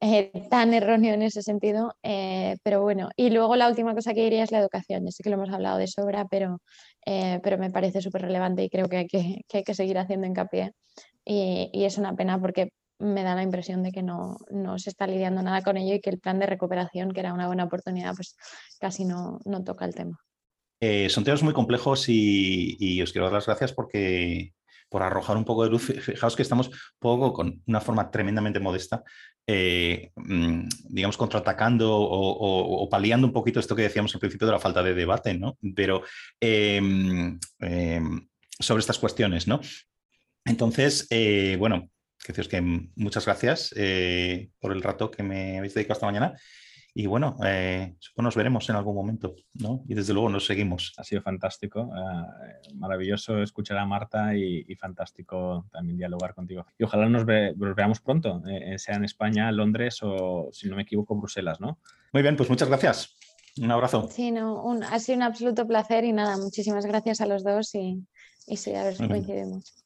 eh, tan erróneo en ese sentido, eh, pero bueno, y luego la última cosa que diría es la educación, ya sé que lo hemos hablado de sobra, pero, pero me parece súper relevante y creo que hay que, que hay que seguir haciendo hincapié. Y, y, es una pena porque me da la impresión de que no, se está lidiando nada con ello y que el plan de recuperación, que era una buena oportunidad, pues casi no, toca el tema. Eh, son temas muy complejos y, os quiero dar las gracias porque por arrojar un poco de luz. Fijaos que estamos poco con una forma tremendamente modesta, eh, mm, digamos, contraatacando o, paliando un poquito esto que decíamos al principio de la falta de debate, ¿no? Pero em, em, sobre estas cuestiones, ¿no? Entonces, eh, bueno, que que muchas gracias eh, por el rato que me habéis dedicado esta mañana. Y bueno, eh, nos veremos en algún momento, ¿no? Y desde luego nos seguimos. Ha sido fantástico, eh, maravilloso escuchar a Marta y, fantástico también dialogar contigo. Y ojalá nos, veamos pronto, eh, sea en España, Londres o, si no me equivoco, Bruselas, ¿no? Muy bien, pues muchas gracias. Un abrazo. Sí, no, ha sido un absoluto placer y nada, muchísimas gracias a los dos y, y sí, a ver si coincidimos.